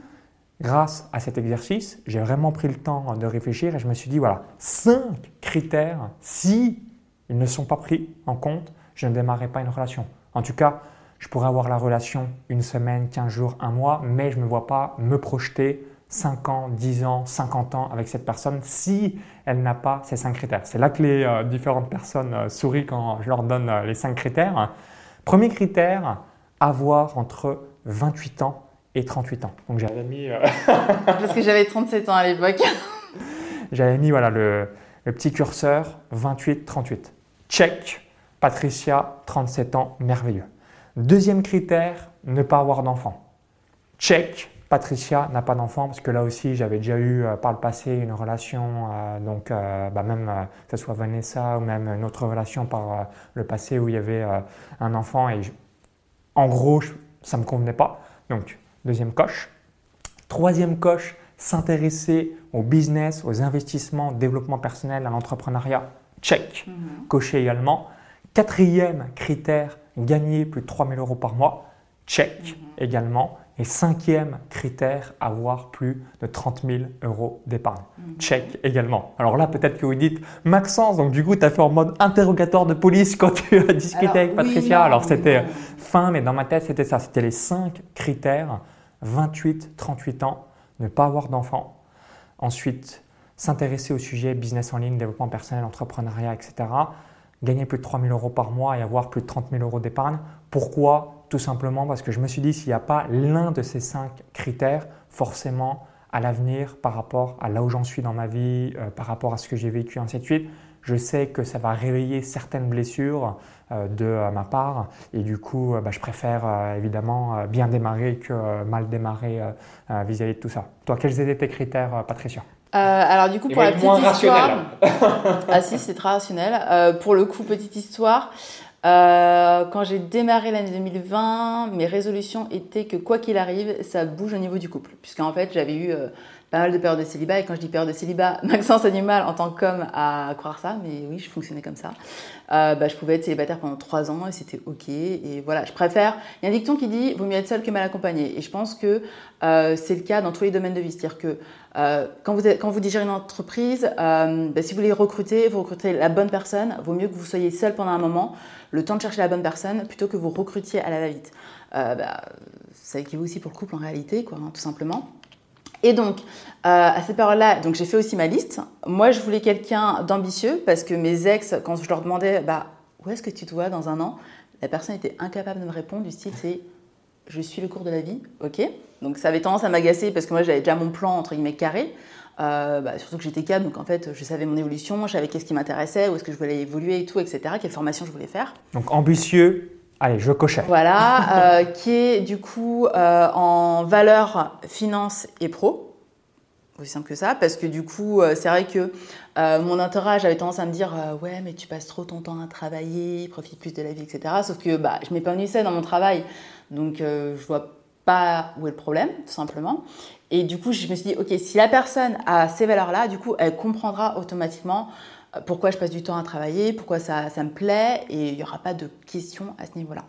grâce à cet exercice, j'ai vraiment pris le temps de réfléchir et je me suis dit, voilà, cinq critères, si ils ne sont pas pris en compte, je ne démarrerai pas une relation. En tout cas, je pourrais avoir la relation une semaine, 15 jours, un mois, mais je ne me vois pas me projeter 5 ans, 10 ans, 50 ans avec cette personne si elle n'a pas ces 5 critères. C'est là que les euh, différentes personnes euh, sourient quand je leur donne euh, les 5 critères. Premier critère, avoir entre 28 ans et 38 ans. Donc j'avais mis... (laughs) Parce que j'avais 37 ans à l'époque. (laughs) j'avais mis voilà, le, le petit curseur 28-38. Check, Patricia, 37 ans, merveilleux. Deuxième critère, ne pas avoir d'enfant. Check, Patricia n'a pas d'enfant parce que là aussi j'avais déjà eu euh, par le passé une relation, euh, donc euh, bah, même que ce soit Vanessa ou même une autre relation par le passé où il y avait un enfant et en gros ça ne me convenait pas. Donc deuxième coche. Troisième coche, s'intéresser au business, aux investissements, développement personnel, à l'entrepreneuriat. Check. Mhm. Cocher également. Quatrième critère, gagner plus de 3000 euros par mois. Check mhm. également. Et cinquième critère, avoir plus de 30 000 euros d'épargne. Mhm. Check également. Alors là, peut-être que vous dites, Maxence, donc du coup, tu as fait en mode interrogatoire de police quand tu as discuté avec Patricia. Alors c'était fin, mais dans ma tête, c'était ça. C'était les cinq critères 28, 38 ans, ne pas avoir d'enfant. Ensuite, s'intéresser au sujet business en ligne, développement personnel, entrepreneuriat, etc gagner plus de 3 000 euros par mois et avoir plus de 30 000 euros d'épargne. Pourquoi? Tout simplement parce que je me suis dit, s'il n'y a pas l'un de ces cinq critères, forcément, à l'avenir, par rapport à là où j'en suis dans ma vie, euh, par rapport à ce que j'ai vécu, ainsi de suite, je sais que ça va réveiller certaines blessures euh, de euh, ma part. Et du coup, bah, je préfère évidemment bien démarrer que mal démarrer vis-à-vis -vis de tout ça. Toi, quels étaient tes critères, Patricia? Euh, alors du coup, pour la petite histoire, ah si, c'est très rationnel. Euh, pour le coup, petite histoire. Euh, quand j'ai démarré l'année 2020, mes résolutions étaient que quoi qu'il arrive, ça bouge au niveau du couple, puisqu'en fait, j'avais eu pas mal de périodes de célibat. Et quand je dis période de célibat, (laughs) Maxence Animal en tant qu'homme à croire ça, mais oui, je fonctionnais comme ça. Euh, bah, je pouvais être célibataire pendant trois ans et c'était ok. Et voilà, je préfère. Il y a un dicton qui dit vaut mieux être seul que mal accompagné. Et je pense que euh, c'est le cas dans tous les domaines de vie. C'est-à-dire que euh, quand, vous êtes, quand vous digérez une entreprise, bah, si vous voulez recruter, vous recrutez la bonne personne, vaut mieux que vous soyez seul pendant un moment, le temps de chercher la bonne personne, plutôt que vous recrutiez à la va-vite. Bah, ça équivaut aussi pour le couple en réalité, quoi, hein, tout simplement. Et donc, à cette période-là, donc j'ai fait aussi ma liste. Moi, je voulais quelqu'un d'ambitieux parce que mes ex, quand je leur demandais, bah, où est-ce que tu te vois dans un an La personne était incapable de me répondre. Du style, c'est je suis le cours de la vie, ok. Donc ça avait tendance à m'agacer parce que moi j'avais déjà mon plan entre guillemets carré. Euh, bah, surtout que j'étais cadre, donc en fait je savais mon évolution, je savais qu'est-ce qui m'intéressait, où est-ce que je voulais évoluer et tout, etc. Quelle formation je voulais faire. Donc ambitieux, allez, je cochais. Voilà, euh, qui est du coup euh, en valeur finance et pro aussi simple que ça, parce que du coup, c'est vrai que mon entourage avait tendance à me dire Ouais, mais tu passes trop ton temps à travailler, profite plus de la vie, etc. Sauf que bah, je m'épanouissais dans mon travail, donc je vois pas où est le problème, tout simplement. Et du coup, je me suis dit, ok, si la personne a ces valeurs-là, du coup, elle comprendra automatiquement euh, pourquoi je passe du temps à travailler, pourquoi ça, ça me plaît, et il n'y aura pas de questions à ce niveau-là.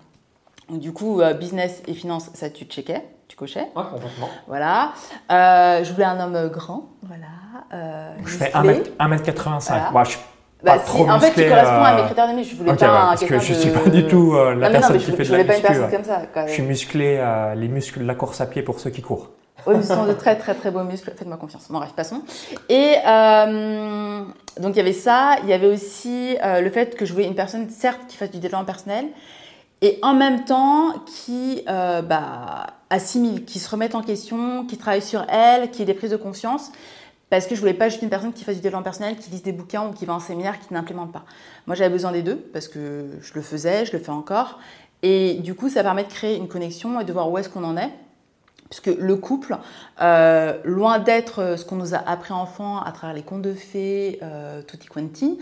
Donc, du coup, euh, business et finance, ça tu checkais, tu cochais. Ouais, complètement. Voilà. Euh, je voulais un homme grand, voilà. je fais 1m85. Voilà. je bah, en fait, tu corresponds à mes critères de muscle. Je voulais pas un quelqu'un de... Je suis pas du tout la personne qui fait de la Je voulais pas une personne comme ça. Je suis musclé, les muscles de la course à pied pour ceux qui courent. Sont de très très très beaux muscles, faites-moi confiance. Bon, bref, passons. Et euh, donc il y avait ça, il y avait aussi euh, le fait que je voulais une personne, certes, qui fasse du développement personnel, et en même temps qui euh, bah, assimile, qui se remette en question, qui travaille sur elle, qui ait des prises de conscience. Parce que je voulais pas juste une personne qui fasse du développement personnel, qui lise des bouquins ou qui va en séminaire, qui n'implémente pas. Moi, j'avais besoin des deux parce que je le faisais, je le fais encore. Et du coup, ça permet de créer une connexion et de voir où est-ce qu'on en est puisque le couple, euh, loin d'être euh, ce qu'on nous a appris enfant à travers les contes de fées, euh, tutti quanti,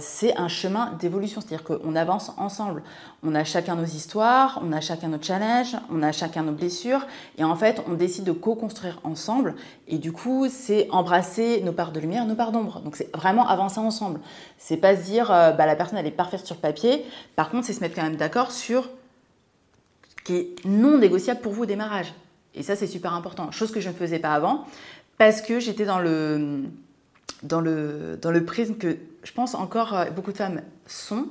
c'est un chemin d'évolution. C'est-à-dire qu'on avance ensemble. On a chacun nos histoires, on a chacun nos challenges, on a chacun nos blessures, et en fait, on décide de co-construire ensemble. Et du coup, c'est embrasser nos parts de lumière, nos parts d'ombre. Donc, c'est vraiment avancer ensemble. C'est pas se dire, bah, la personne elle est parfaite sur papier. Par contre, c'est se mettre quand même d'accord sur ce qui est non négociable pour vous au démarrage. Et ça, c'est super important. Chose que je ne faisais pas avant, parce que j'étais dans le, dans, le, dans le prisme que je pense encore euh, beaucoup de femmes sont,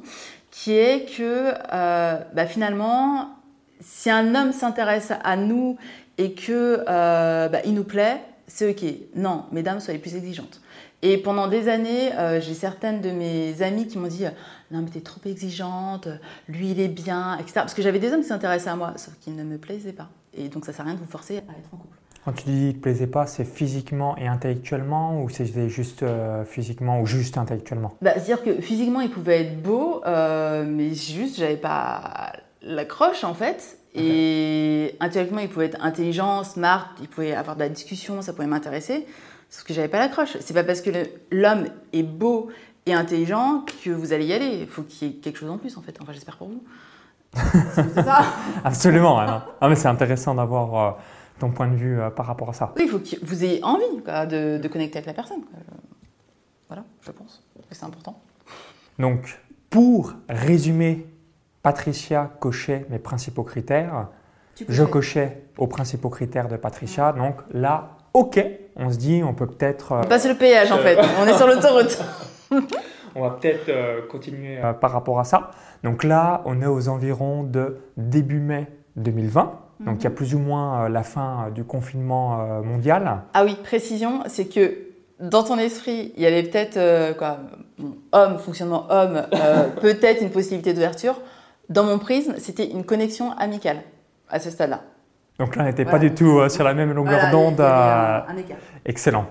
qui est que euh, bah, finalement, si un homme s'intéresse à nous et que euh, bah, nous plaît, c'est ok. Non, mesdames, soyez plus exigeantes. Et pendant des années, j'ai certaines de mes amies qui m'ont dit Non, mais t'es trop exigeante, lui il est bien, etc. Parce que j'avais des hommes qui s'intéressaient à moi, sauf qu'ils ne me plaisaient pas. Et donc ça sert à rien de vous forcer à être en couple. Quand tu dis qu'il ne te plaisait pas, c'est physiquement et intellectuellement ou c'est juste euh, physiquement ou juste intellectuellement? Bah, C'est-à-dire que physiquement, il pouvait être beau, euh, mais juste, j'avais pas l'accroche en fait. Et intellectuellement, il pouvait être intelligent, smart, il pouvait avoir de la discussion, ça pouvait m'intéresser. Sauf que j'avais pas l'accroche. C'est pas parce que l'homme est beau et intelligent que vous allez y aller. Il faut qu'il y ait quelque chose en plus en fait. Enfin, j'espère pour vous. C'est ça (laughs) Absolument. mais c'est intéressant d'avoir euh, ton point de vue euh, par rapport à ça. Oui, il faut que vous ayez envie de, connecter avec la personne. Voilà, je pense que c'est important. Donc, pour résumer, Patricia cochait mes principaux critères. Je cochais aux principaux critères de Patricia. Donc là, ok, on se dit, on peut peut-être. Euh, Passer le péage en fait. on est sur l'autoroute. (laughs) on va peut-être continuer par rapport à ça. Donc là, on est aux environs de début mai 2020. Donc il y a mhm. plus ou moins euh, la fin euh, du confinement euh, mondial. Ah oui, précision, c'est que dans ton esprit, il y avait peut-être quoi, homme, fonctionnement homme, (laughs) peut-être une possibilité d'ouverture. Dans mon prisme, c'était une connexion amicale à ce stade-là. Donc là, on n'était pas du tout sur la même longueur d'onde. Excellent.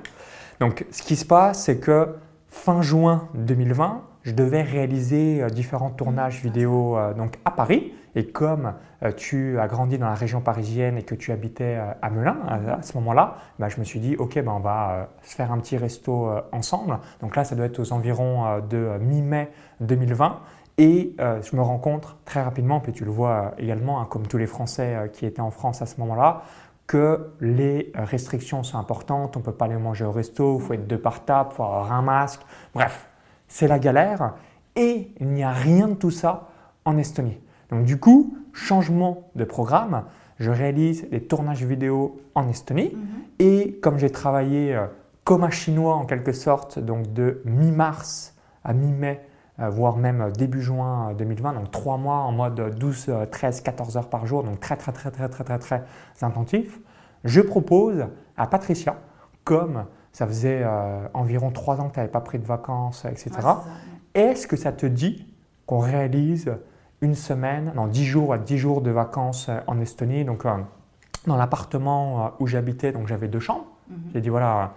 Donc ce qui se passe, c'est que fin juin 2020, je devais réaliser euh, différents tournages vidéo euh, donc à Paris. Et comme euh, tu as grandi dans la région parisienne et que tu habitais à Melun à, ce moment-là, bah, je me suis dit, OK, ben, on va se faire un petit resto ensemble. Donc là, ça doit être aux environs de mi-mai 2020. Et je me rends compte très rapidement, puis tu le vois également, hein, comme tous les Français qui étaient en France à ce moment-là, que les restrictions sont importantes. On ne peut pas aller manger au resto, il faut être deux par table, il faut avoir un masque. Bref, c'est la galère et il n'y a rien de tout ça en Estonie. Donc du coup, changement de programme, je réalise les tournages vidéo en Estonie mhm. et comme j'ai travaillé euh, comme un chinois en quelque sorte, donc de mi-mars à mi-mai, voire même début juin 2020, donc trois mois en mode 12, 13, 14 heures par jour, donc très très très très très très très intensif, je propose à Patricia, comme ça faisait euh, environ trois ans que tu n'avais pas pris de vacances, etc., est-ce que ça te dit qu'on réalise une semaine, non, dix jours, dix jours de vacances euh, en Estonie, donc euh, dans l'appartement où j'habitais, donc j'avais deux chambres. Mhm. J'ai dit voilà,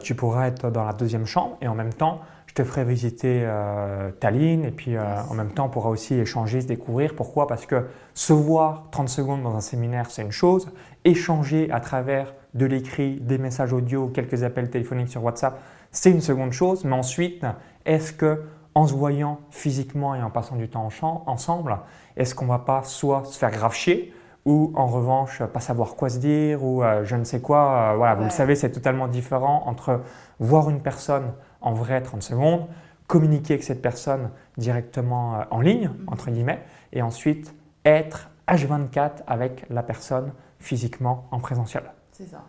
tu pourras être dans la deuxième chambre et en même temps, je te ferai visiter euh, Tallinn et puis euh, en même temps on pourra aussi échanger, se découvrir. Pourquoi? Parce que se voir 30 secondes dans un séminaire c'est une chose, échanger à travers de l'écrit, des messages audio, quelques appels téléphoniques sur WhatsApp, c'est une seconde chose. Mais ensuite, est-ce que en se voyant physiquement et en passant du temps ensemble, est-ce qu'on va pas soit se faire grave chier ou en revanche pas savoir quoi se dire ou euh, je ne sais quoi. voilà, vous le savez, c'est totalement différent entre voir une personne en vrai 30 secondes, communiquer avec cette personne directement euh, en ligne, mhm. entre guillemets, et ensuite être H24 avec la personne physiquement en présentiel. C'est ça.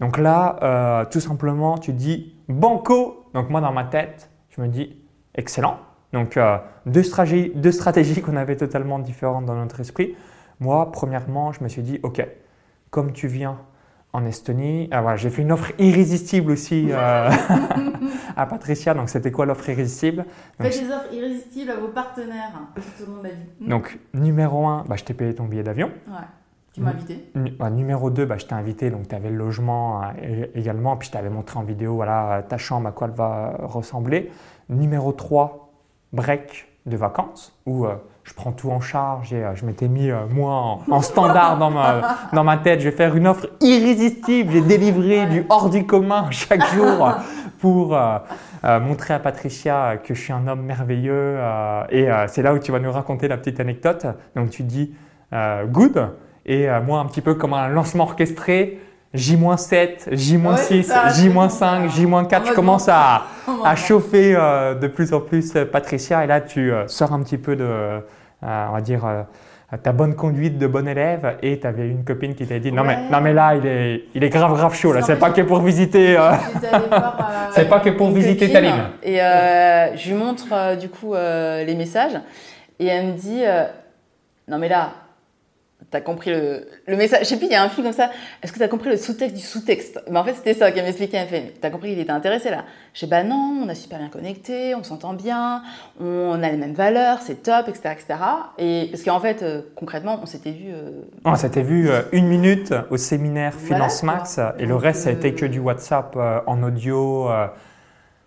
Donc là, euh, tout simplement, tu dis banco. Donc moi, dans ma tête, je me dis excellent. Donc euh, deux stratégies, deux stratégies qu'on avait totalement différentes dans notre esprit. Moi, premièrement, je me suis dit, ok, comme tu viens en Estonie. Ah, voilà, j'ai fait une offre irrésistible aussi euh, (laughs) à Patricia. Donc, c'était quoi l'offre irrésistible? Faites des offres irrésistibles à vos partenaires tout au long de la vie. Donc, numéro un, bah, je t'ai payé ton billet d'avion. Ouais. Tu m'as invité. Bah, numéro 2, bah, je t'ai invité, donc tu avais le logement euh, également, puis je t'avais montré en vidéo voilà, ta chambre, à quoi elle va ressembler. Numéro 3, break de vacances, où euh, je prends tout en charge et euh, je m'étais mis, euh, moi, en, standard dans ma, dans ma tête. Je vais faire une offre irrésistible. J'ai délivré du hors du commun (laughs) chaque jour pour euh, montrer à Patricia que je suis un homme merveilleux. et c'est là où tu vas nous raconter la petite anecdote. Donc tu dis good. Et moi, un petit peu comme un lancement orchestré, J-7, J-6, J-5, J-4, je commence à, à (laughs) chauffer de plus en plus Patricia. Et là tu sors un petit peu de, on va dire, euh, ta bonne conduite de bon élève. Et tu avais une copine qui t'a dit non, mais, non mais là il est, il est grave grave chaud là, c'est pas que pour visiter (laughs) euh, c'est pas que pour visiter Tallinn. Et euh, je lui montre du coup les messages. Et elle me dit non mais là T'as compris le, le, message. Je sais plus, il y a un film comme ça. Est-ce que t'as compris le sous-texte du sous-texte? Mais en fait, c'était ça qu'elle m'expliquait. Elle fait T'as compris, il était intéressé là. Je sais Bah non, on a super bien connecté, on s'entend bien, on a les mêmes valeurs, c'est top, etc. etc. Et parce qu'en fait, euh, concrètement, on s'était vu. Euh, on s'était vu euh, une minute au séminaire Finance Max et le reste, ça a été que du WhatsApp en audio.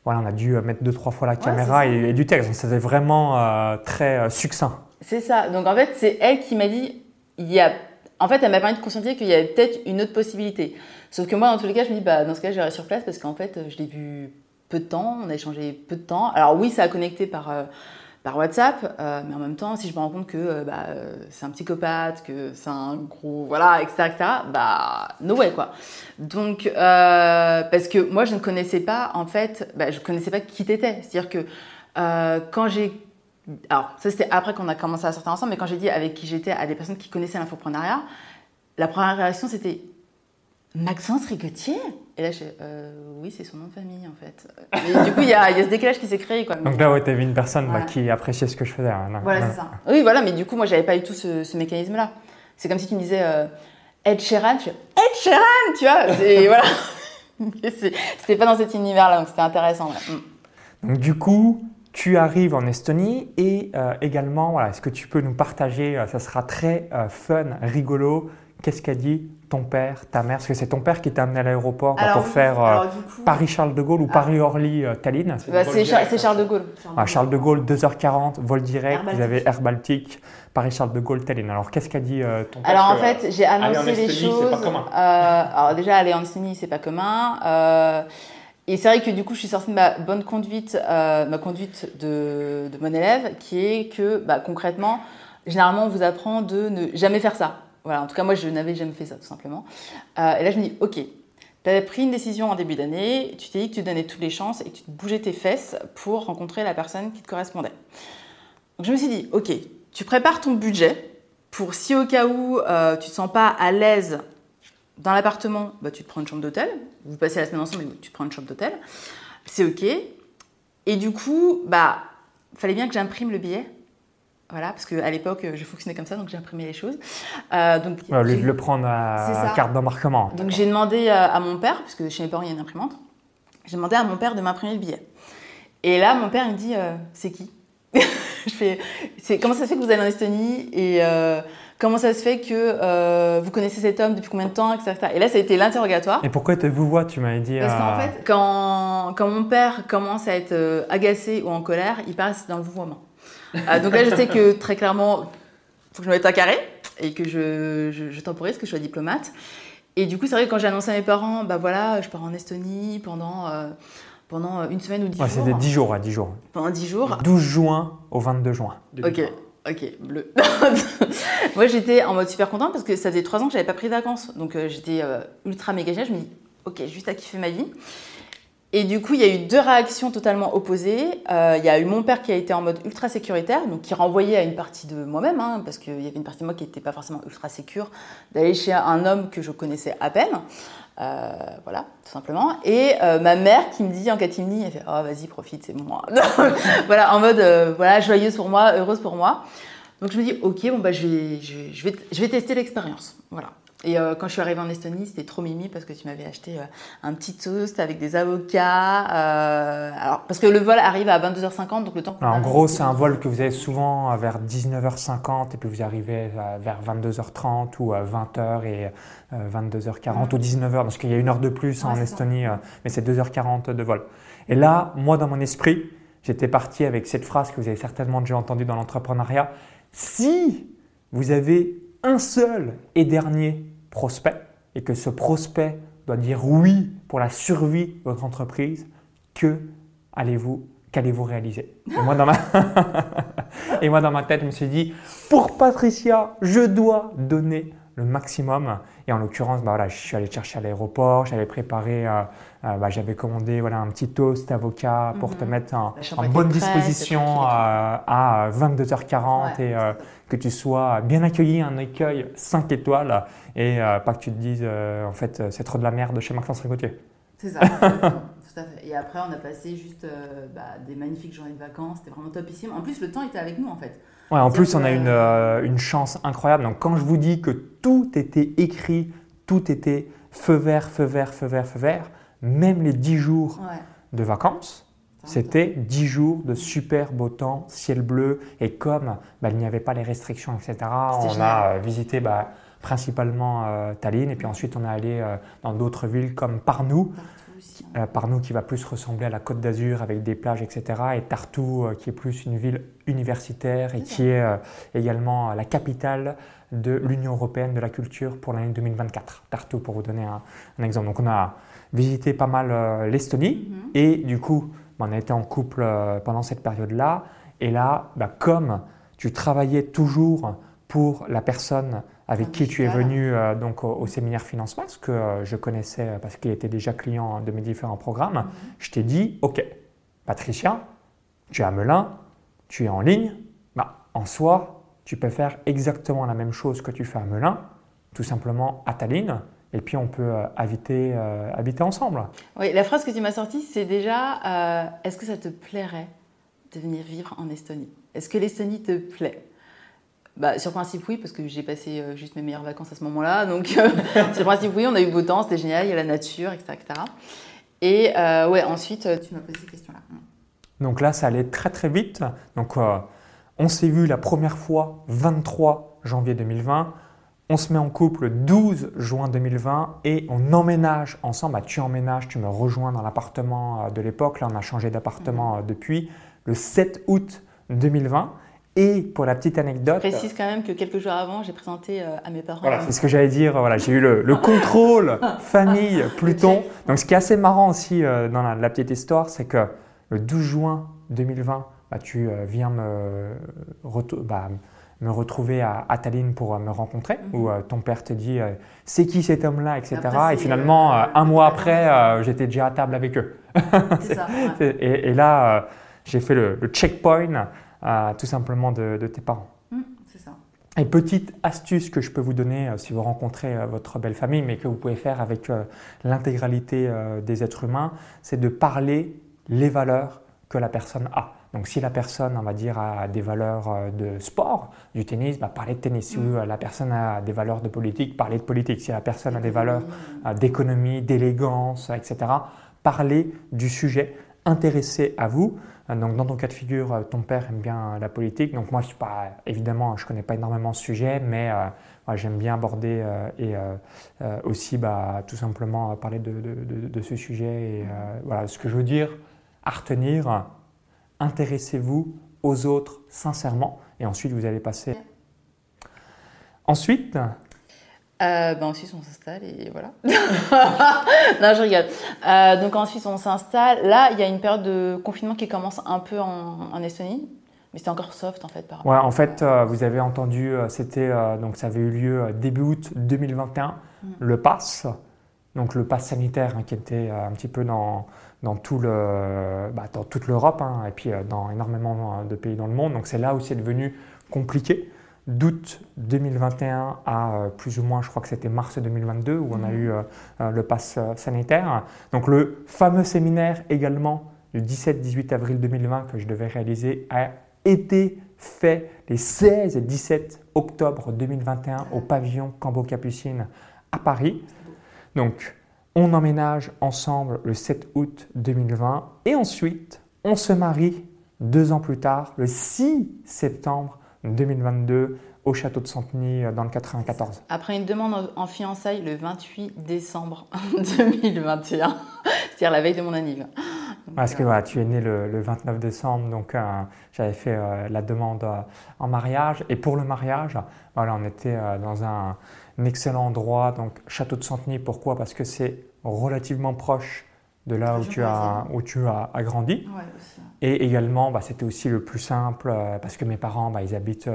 voilà, on a dû mettre deux, trois fois la caméra et, et, du texte. Donc, c'était vraiment très succinct. C'est ça. Donc en fait, c'est elle qui m'a dit il y a, en fait, elle m'a permis de conscientiser qu'il y avait peut-être une autre possibilité. Sauf que moi, dans tous les cas, je me dis, bah, dans ce cas, j'irai sur place parce qu'en fait, je l'ai vu peu de temps, on a échangé peu de temps. Alors oui, ça a connecté par, euh, par WhatsApp, euh, mais en même temps, si je me rends compte que euh, bah, c'est un psychopathe, que c'est un gros, voilà, etc., etc., bah, no way, quoi. Donc, parce que moi, je ne connaissais pas, en fait, bah, je ne connaissais pas qui t'étais. C'est-à-dire que quand j'ai alors, ça c'était après qu'on a commencé à sortir ensemble, mais quand j'ai dit avec qui j'étais à des personnes qui connaissaient l'infoprenariat, la première réaction c'était Maxence Rigotier? Et là, je euh, oui, c'est son nom de famille en fait. Et du coup, il y, a, ce décalage qui s'est créé. Quoi. Donc là, ouais, tu avais une personne bah, qui appréciait ce que je faisais. Hein. voilà, c'est ça. Oui, voilà, mais du coup, moi, j'avais pas eu tout ce, mécanisme-là. C'est comme si tu me disais euh, Ed Sheeran, je Ed Sheeran, tu vois. Et (laughs) voilà. c'était pas dans cet univers-là, donc c'était intéressant. Mm. Donc du coup, tu arrives en Estonie et euh, également, voilà, est-ce que tu peux nous partager, euh, ça sera très euh, fun, rigolo, qu'est-ce qu'a dit ton père, ta mère? Parce que c'est ton père qui t'a amené à l'aéroport pour faire Paris-Charles de Gaulle ou ah. Paris-Orly-Tallinn bah, C'est Charles de Gaulle. Charles de Gaulle, 2h40, vol direct, vous avez Air Baltique, Paris-Charles de Gaulle, Tallinn. Alors qu'est-ce qu'a dit ton père? Alors en fait, j'ai annoncé les choses. Pas commun. alors déjà, aller en Estonie, c'est pas commun. Et c'est vrai que du coup, je suis sortie de ma bonne conduite, euh, ma conduite de, mon élève, qui est que bah, concrètement, généralement, on vous apprend de ne jamais faire ça. Voilà, en tout cas, moi, je n'avais jamais fait ça, tout simplement. Euh, et là, je me dis, ok, tu avais pris une décision en début d'année, tu t'es dit que tu donnais toutes les chances et que tu te bougeais tes fesses pour rencontrer la personne qui te correspondait. Donc, je me suis dit, ok, tu prépares ton budget pour si au cas où euh, tu ne te sens pas à l'aise dans l'appartement, bah, tu te prends une chambre d'hôtel. Vous passez la semaine ensemble, mais tu te prends une chambre d'hôtel. C'est OK. Et du coup, bah, fallait bien que j'imprime le billet Voilà, parce qu'à l'époque, je fonctionnais comme ça, donc j'ai imprimé les choses. Euh, donc, Au lieu de le prendre à carte d'embarquement. donc j'ai demandé à, à mon père, parce que chez mes parents il y a une imprimante, j'ai demandé à mon père de m'imprimer le billet. Et là, mon père il me dit euh, C'est qui? (laughs) Je fais Comment ça se fait que vous allez en Estonie? Et euh, comment ça se fait que euh, vous connaissez cet homme depuis combien de temps etc. Et là, ça a été l'interrogatoire. Et pourquoi te vous voit Tu m'avais dit. Parce qu'en euh, fait, quand, quand mon père commence à être euh, agacé ou en colère, il passe dans le vouvoiement. Euh, donc là, je sais que très clairement, il faut que je me mette un carré et que je, je, je temporise, que je sois diplomate. Et du coup, c'est vrai que quand j'ai annoncé à mes parents, bah voilà, je pars en Estonie pendant, euh, pendant une semaine ou dix ouais, jours. c'était 10 jours, ouais, 10 jours. Pendant dix jours. 12 juin au 22 juin. Ok, ok, bleu. (laughs) Moi, j'étais en mode super contente parce que ça faisait trois ans que j'avais pas pris de vacances. Donc, euh, j'étais euh, ultra méga géniale. Je me dis, ok, juste à kiffer ma vie. Et du coup, il y a eu deux réactions totalement opposées. Euh, Il y a eu mon père qui a été en mode ultra sécuritaire, donc qui renvoyait à une partie de moi-même, hein, parce qu'il y avait une partie de moi qui n'était pas forcément ultra sécure, d'aller chez un homme que je connaissais à peine. Euh, voilà, tout simplement. Et euh, ma mère qui me dit en catimini, elle fait Oh, vas-y, profite, c'est moi. (laughs) voilà, en mode euh, voilà, joyeuse pour moi, heureuse pour moi. Donc je me dis Ok, bon, bah, je, vais, je, vais- je vais, je vais tester l'expérience. Voilà. Et euh, quand je suis arrivée en Estonie, c'était trop mimi parce que tu m'avais acheté euh, un petit toast avec des avocats. euh, alors, parce que le vol arrive à 22h50, donc le temps. Alors, en gros, c'est un vol que vous avez souvent vers 19h50 et puis vous arrivez vers 22h30 ou à 20h et euh, 22h40 ou 19h parce qu'il y a une heure de plus Ouais, en Estonie, mais c'est 2h40 de vol. Et là, moi, dans mon esprit, j'étais parti avec cette phrase que vous avez certainement déjà entendue dans l'entrepreneuriat. Si vous avez un seul et dernier prospect et que ce prospect doit dire oui pour la survie de votre entreprise, que allez-vous qu'allez-vous réaliser? Et moi, dans ma... (laughs) et moi, dans ma tête, je me suis dit, pour Patricia, je dois donner le maximum. Et en l'occurrence, bah voilà, je suis allé chercher à l'aéroport, j'avais préparé, euh, euh, bah, j'avais commandé voilà, un petit toast avocat pour te Mhm. mettre en, bonne prête, disposition euh, à 22h40 Ouais, et euh, que tu sois bien accueilli, un accueil 5 étoiles et euh, pas que tu te dises, euh, en fait, c'est trop de la merde chez Maxence Rigotier. C'est ça, (laughs) tout à fait. Et après, on a passé juste euh, bah, des magnifiques journées de vacances. C'était vraiment topissime. En plus, le temps était avec nous, en fait. Ouais, en plus, on a une, euh, une chance incroyable. Donc, quand je vous dis que tout était écrit, tout était feu vert, feu vert, feu vert, feu vert, même les 10 jours Ouais. de vacances, c'était 10 jours de super beau temps, ciel bleu. Et comme bah, il n'y avait pas les restrictions, etc., on génial. a euh, visité bah, principalement euh, Tallinn. Et puis ensuite, on est allé euh, dans d'autres villes comme Parnou. Hein. Parnou qui va plus ressembler à la Côte d'Azur avec des plages, etc. Et Tartu qui est plus une ville universitaire et qui est également la capitale de l'Union européenne de la culture pour l'année 2024. Tartu pour vous donner un, un exemple. Donc on a visité pas mal euh, l'Estonie Mhm. et du coup bah, on a été en couple euh, pendant cette période-là. Et là, bah, comme tu travaillais toujours pour la personne avec qui tu es venu euh, donc au, au séminaire financement, ce que euh, je connaissais parce qu'il était déjà client de mes différents programmes, Mhm. je t'ai dit, OK, Patricia, tu es à Melun, tu es en ligne, bah, en soi, tu peux faire exactement la même chose que tu fais à Melun, tout simplement à Tallinn, et puis on peut euh, habiter, euh, habiter ensemble. Oui, la phrase que tu m'as sortie, c'est déjà euh, est-ce que ça te plairait de venir vivre en Estonie? Est-ce que l'Estonie te plaît? Bah, sur principe, oui, parce que j'ai passé euh, juste mes meilleures vacances à ce moment-là. Donc, (laughs) sur principe, oui, on a eu beau temps, c'était génial, il y a la nature, etc. etc. Et ouais, ensuite, tu m'as posé ces questions-là. Donc là, ça allait très très vite. Donc on s'est vu la première fois 23 janvier 2020. On se met en couple 12 juin 2020 et on emménage ensemble. Bah, tu emménages, tu me rejoins dans l'appartement euh, de l'époque. Là, on a changé d'appartement euh, depuis le 7 août 2020. Et pour la petite anecdote, Je précise quand même que quelques jours avant, j'ai présenté euh, à mes parents. voilà, c'est ce que j'allais dire. Voilà, j'ai eu le, le contrôle (laughs) famille Pluton. Donc, ce qui est assez marrant aussi dans la, la petite histoire, c'est que le 12 juin 2020, bah, tu viens me, bah, me retrouver à, à Tallinn pour euh, me rencontrer, Mhm. où euh, ton père te dit euh, c'est qui cet homme-là, etc. Après, et finalement, un mois après, j'étais déjà à table avec eux. C'est ça. (laughs) ouais. Et, et là, j'ai fait le, le checkpoint tout simplement de- de tes parents. C'est ça. Et petite astuce que je peux vous donner euh, si vous rencontrez euh, votre belle famille, mais que vous pouvez faire avec euh, l'intégralité des êtres humains, c'est de parler les valeurs que la personne a. Donc si la personne, on va dire, a des valeurs euh, de sport, du tennis, bah, parler de tennis. Si mm. la personne a des valeurs de politique, parler de politique. Si la personne a des valeurs d'économie, d'élégance, etc., parler du sujet intéressé à vous. Donc dans ton cas de figure, ton père aime bien la politique. Donc moi, je suis pas, évidemment, je connais pas énormément ce sujet, mais j'aime bien aborder euh, et euh, euh, aussi bah, tout simplement parler de, ce sujet. Et voilà, ce que je veux dire à retenir, intéressez-vous aux autres sincèrement et ensuite vous allez passer. Ensuite, ben ensuite, on s'installe et voilà. (laughs) non, je rigole. donc ensuite, on s'installe. Là, il y a une période de confinement qui commence un peu en Estonie. Mais c'était encore soft en fait par. Ouais, en fait, euh, vous avez entendu, euh, c'était euh, donc ça avait eu lieu début août 2021, mm. le pass, donc le pass sanitaire hein, qui était un petit peu dans, dans, tout le, bah, dans toute l'Europe hein, et puis dans énormément de pays dans le monde. Donc c'est là où c'est devenu compliqué. D'août 2021 à plus ou moins, je crois que c'était mars 2022 où on a mm. eu le pass sanitaire. Donc le fameux séminaire également du 17-18 avril 2020 que je devais réaliser a été fait les 16 et 17 octobre 2021 au pavillon Cambo-Capucine à Paris. Donc, on emménage ensemble le 7 août 2020 et ensuite, on se marie deux ans plus tard, le 6 septembre 2022, au château de Santeny euh, dans le 94. Après une demande en fiançailles le 28 décembre (laughs) 2021, c'est-à-dire la veille de mon anniversaire. Parce que voilà, tu es né le, 29 décembre, donc euh, j'avais fait euh, la demande euh, en mariage. Et pour le mariage, voilà, on était dans un, excellent endroit, donc Château de Santeny. Pourquoi? Parce que c'est relativement proche de là où tu, as, où tu as, grandi. Et également, bah, c'était aussi le plus simple parce que mes parents, bah, ils habitent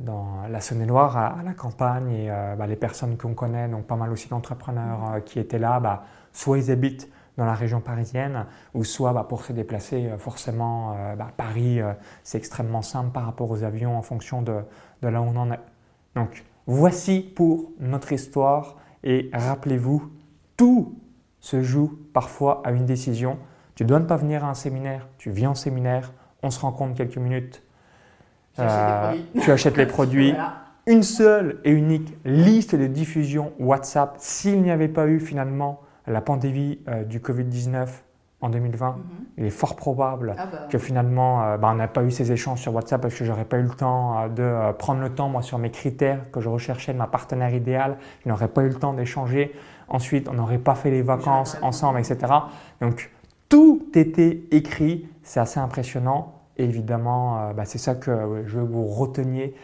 dans la Saône-et-Loire, à, la campagne. Et bah, les personnes qu'on connaît, donc pas mal aussi d'entrepreneurs qui étaient là, bah, soit ils habitent dans la région parisienne, ou soit bah, pour se déplacer, euh, forcément, euh, bah, Paris, euh, c'est extrêmement simple par rapport aux avions en fonction de, de, là où on en est. Donc, voici pour notre histoire, et rappelez-vous, tout se joue parfois à une décision. Tu ne dois pas venir à un séminaire, tu viens au séminaire, on se rencontre quelques minutes, tu achètes les produits. Une seule et unique liste de diffusion WhatsApp, s'il n'y avait pas eu finalement la pandémie euh, du Covid-19 en 2020, mhm. il est fort probable ah bah. que finalement, euh, bah, on n'a pas eu ces échanges sur WhatsApp parce que j'aurais pas eu le temps euh, de prendre le temps, moi, sur mes critères que je recherchais de ma partenaire idéale. Je n'aurais pas eu le temps d'échanger. Ensuite, on n'aurait pas fait les vacances ensemble, etc. Donc, tout était écrit. C'est assez impressionnant. Et évidemment, bah, c'est ça que je veux que vous reteniez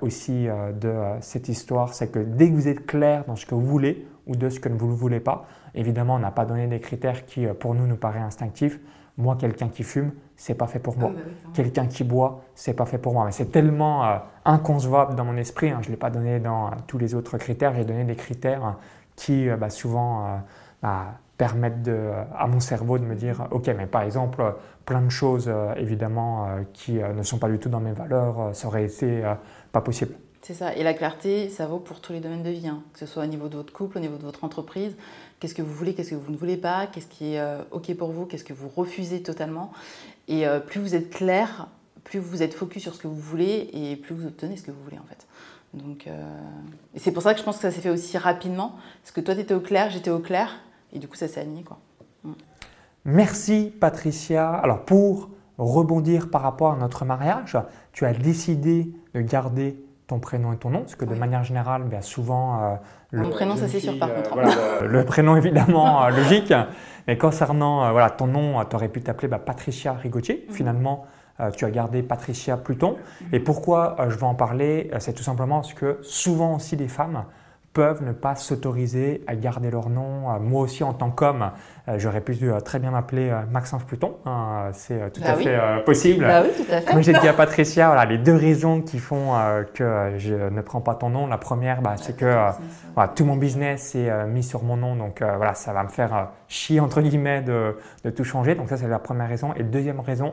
aussi de cette histoire. C'est que dès que vous êtes clair dans ce que vous voulez ou de ce que vous ne voulez pas, Évidemment, on n'a pas donné des critères qui, euh, pour nous, nous paraissent instinctifs. Moi, quelqu'un qui fume, c'est pas fait pour moi. Ah, bah quelqu'un qui boit, c'est pas fait pour moi. Mais c'est tellement euh, inconcevable dans mon esprit. Hein. Je ne l'ai pas donné dans euh, tous les autres critères. J'ai donné des critères qui, bah, souvent, bah, permettent à mon cerveau de me dire, ok, mais par exemple, plein de choses, évidemment, qui ne sont pas du tout dans mes valeurs, ça aurait été pas possible. C'est ça. Et la clarté, ça vaut pour tous les domaines de vie, hein. que ce soit au niveau de votre couple, au niveau de votre entreprise. Qu'est-ce que vous voulez, qu'est-ce que vous ne voulez pas, qu'est-ce qui est euh, OK pour vous, qu'est-ce que vous refusez totalement. Et euh, plus vous êtes clair, plus vous êtes focus sur ce que vous voulez et plus vous obtenez ce que vous voulez en fait. Donc, euh, et c'est pour ça que je pense que ça s'est fait aussi rapidement. Parce que toi, tu étais au clair, j'étais au clair. Et du coup, ça s'est aligné. Quoi. Mm. Merci Patricia. Alors pour rebondir par rapport à notre mariage, tu as décidé de garder ton prénom et ton nom, parce que de manière générale, bien souvent... Euh, le prénom, ça c'est sûr par contre. Euh, (laughs) le, prénom évidemment euh, logique, mais concernant voilà, ton nom, tu aurais pu t'appeler bah, Patricia Rigotier. Mhm. Finalement, tu as gardé Patricia Pluton. Mhm. Et pourquoi je vais en parler C'est tout simplement parce que souvent aussi les femmes peuvent ne pas s'autoriser à garder leur nom. Euh, moi aussi, en tant qu'homme, euh, j'aurais pu euh, très bien m'appeler Maxence Pluton. Hein, c'est tout bah à fait possible. Bah oui, tout à fait. Comme j'ai dit à (laughs) Patricia, voilà, les deux raisons qui font que je ne prends pas ton nom. La première, bah, c'est que voilà, tout mon business est mis sur mon nom. Donc voilà, ça va me faire chier, entre guillemets, de, de tout changer. Donc ça, c'est la première raison. Et deuxième raison,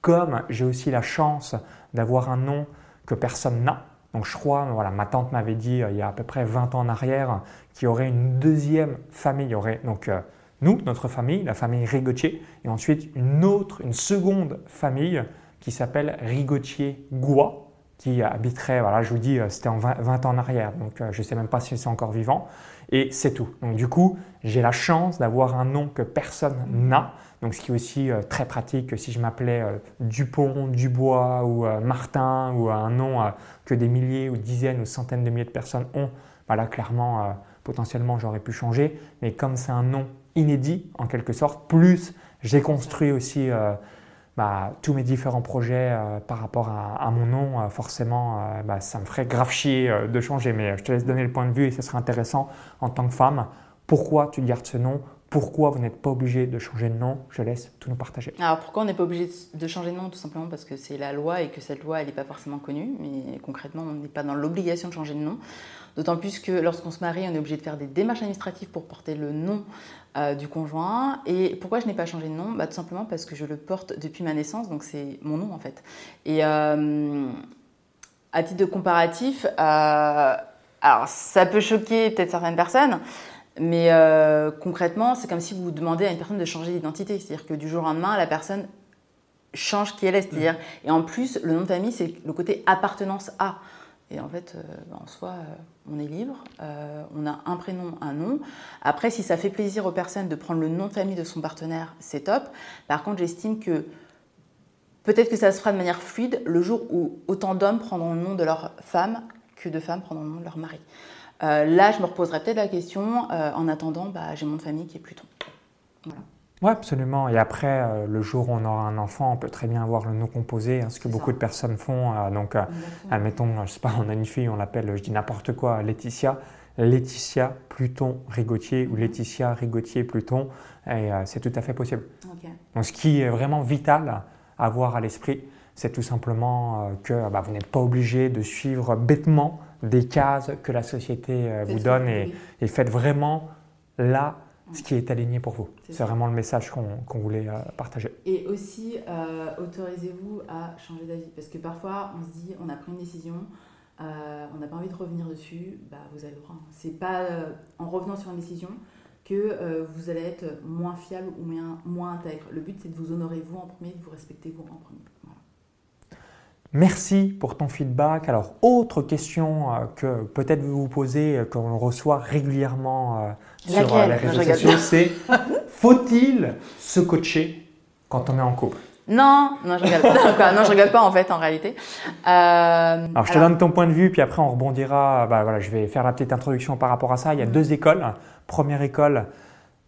comme j'ai aussi la chance d'avoir un nom que personne n'a, donc je crois, voilà, ma tante m'avait dit euh, il y a à peu près 20 ans en arrière qu'il y aurait une deuxième famille. Il y aurait donc euh, nous, notre famille, la famille Rigotier, et ensuite une autre, une seconde famille qui s'appelle Rigotier-Goua, qui habiterait, voilà, je vous dis, euh, c'était en 20, ans en arrière, donc je ne sais même pas si c'est encore vivant, et c'est tout. Donc du coup, j'ai la chance d'avoir un nom que personne n'a, donc ce qui est aussi euh, très pratique si je m'appelais Dupont, Dubois ou Martin, ou un nom que des milliers ou dizaines ou centaines de milliers de personnes ont, voilà, clairement, potentiellement, j'aurais pu changer, mais comme c'est un nom inédit, en quelque sorte, plus j'ai construit aussi bah, tous mes différents projets euh, par rapport à, mon nom, euh, forcément, euh, bah, ça me ferait grave chier de changer. Mais je te laisse donner le point de vue et ce serait intéressant en tant que femme. Pourquoi tu gardes ce nom pourquoi vous n'êtes pas obligé de changer de nom Je laisse tout nous partager. Alors pourquoi on n'est pas obligé de changer de nom? Tout simplement parce que c'est la loi et que cette loi, elle n'est pas forcément connue. Mais concrètement, on n'est pas dans l'obligation de changer de nom. D'autant plus que lorsqu'on se marie, on est obligé de faire des démarches administratives pour porter le nom euh, du conjoint. Et pourquoi je n'ai pas changé de nom? Bah, Tout simplement parce que je le porte depuis ma naissance, donc c'est mon nom en fait. Et euh, à titre de comparatif, euh, alors ça peut choquer peut-être certaines personnes, mais concrètement, c'est comme si vous demandez à une personne de changer d'identité. C'est-à-dire que du jour au lendemain, la personne change qui elle est. C'est-à-dire, et en plus, le nom de famille, c'est le côté appartenance à. Et en fait, bah, en soi, on est libre, euh, on a un prénom, un nom. Après, si ça fait plaisir aux personnes de prendre le nom de famille de son partenaire, c'est top. Par contre, j'estime que peut-être que ça se fera de manière fluide le jour où autant d'hommes prendront le nom de leur femme que de femmes prendront le nom de leur mari. Euh, là, je me reposerai peut-être la question. Euh, en attendant, bah, j'ai mon famille qui est Pluton. Voilà. Oui, absolument. Et après, euh, le jour où on aura un enfant, on peut très bien avoir le nom composé, hein, ce que beaucoup de personnes font. Donc, admettons, je sais pas, on a une fille, on l'appelle, je dis n'importe quoi, Laetitia. Laetitia Pluton Rigotier ou. Laetitia Rigotier Pluton, et c'est tout à fait possible. Donc, ce qui est vraiment vital à avoir à l'esprit, c'est tout simplement que bah, vous n'êtes pas obligé de suivre bêtement des cases que la société vous donne et, et faites vraiment là ce qui est aligné pour vous. C'est vraiment le message qu'on voulait euh, partager. Et aussi, euh, autorisez-vous à changer d'avis. Parce que parfois, on se dit, on a pris une décision, euh, on n'a pas envie de revenir dessus, bah, vous allez le prendre. C'est pas en revenant sur une décision que vous allez être moins fiable ou moins, moins intègre. Le but, c'est de vous honorer vous en premier, de vous respecter vous en premier. Merci pour ton feedback. Alors, autre question que peut-être vous vous posez, qu'on reçoit régulièrement sur euh, les réseaux sociaux, c'est (laughs) faut-il se coacher quand on est en couple? Non, non, je rigole pas. non, je rigole pas en fait, en réalité. Euh, alors, je te donne ton point de vue, puis après on rebondira. Bah, voilà, je vais faire la petite introduction par rapport à ça. Il y a mm. deux écoles. Première école,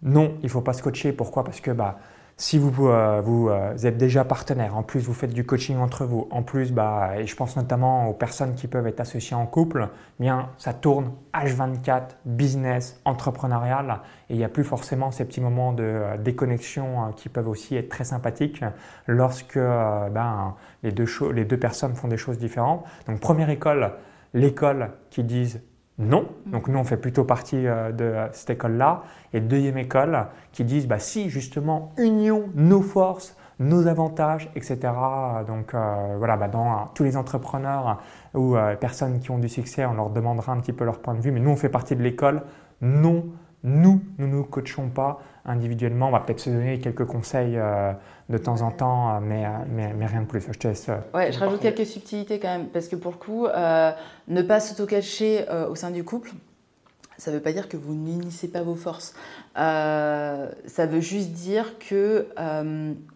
non, il faut pas se coacher. Pourquoi? Parce que bah, si vous, euh, vous, euh, êtes déjà partenaire, en plus vous faites du coaching entre vous, en plus, bah, et je pense notamment aux personnes qui peuvent être associées en couple, eh bien ça tourne H24, business, entrepreneurial, et il n'y a plus forcément ces petits moments de euh, déconnexion qui peuvent aussi être très sympathiques lorsque ben, les, deux les deux personnes font des choses différentes. Donc première école, l'école qui disent non. Donc nous, on fait plutôt partie euh, de cette école-là. Et deuxième école qui disent, bah, si justement, union, nos forces, nos avantages, etc. Donc euh, voilà, bah, dans euh, tous les entrepreneurs ou personnes qui ont du succès, on leur demandera un petit peu leur point de vue. Mais nous, on fait partie de l'école. Non, nous, nous ne nous coachons pas individuellement. On va peut-être se donner quelques conseils euh, de temps en temps, euh, mais, euh, mais, mais, rien de plus. Je te laisse. ouais, je rajoute quelques subtilités quand même, parce que pour le coup, ne pas s'auto-cacher au sein du couple, ça ne veut pas dire que vous n'unissez pas vos forces. ça veut juste dire que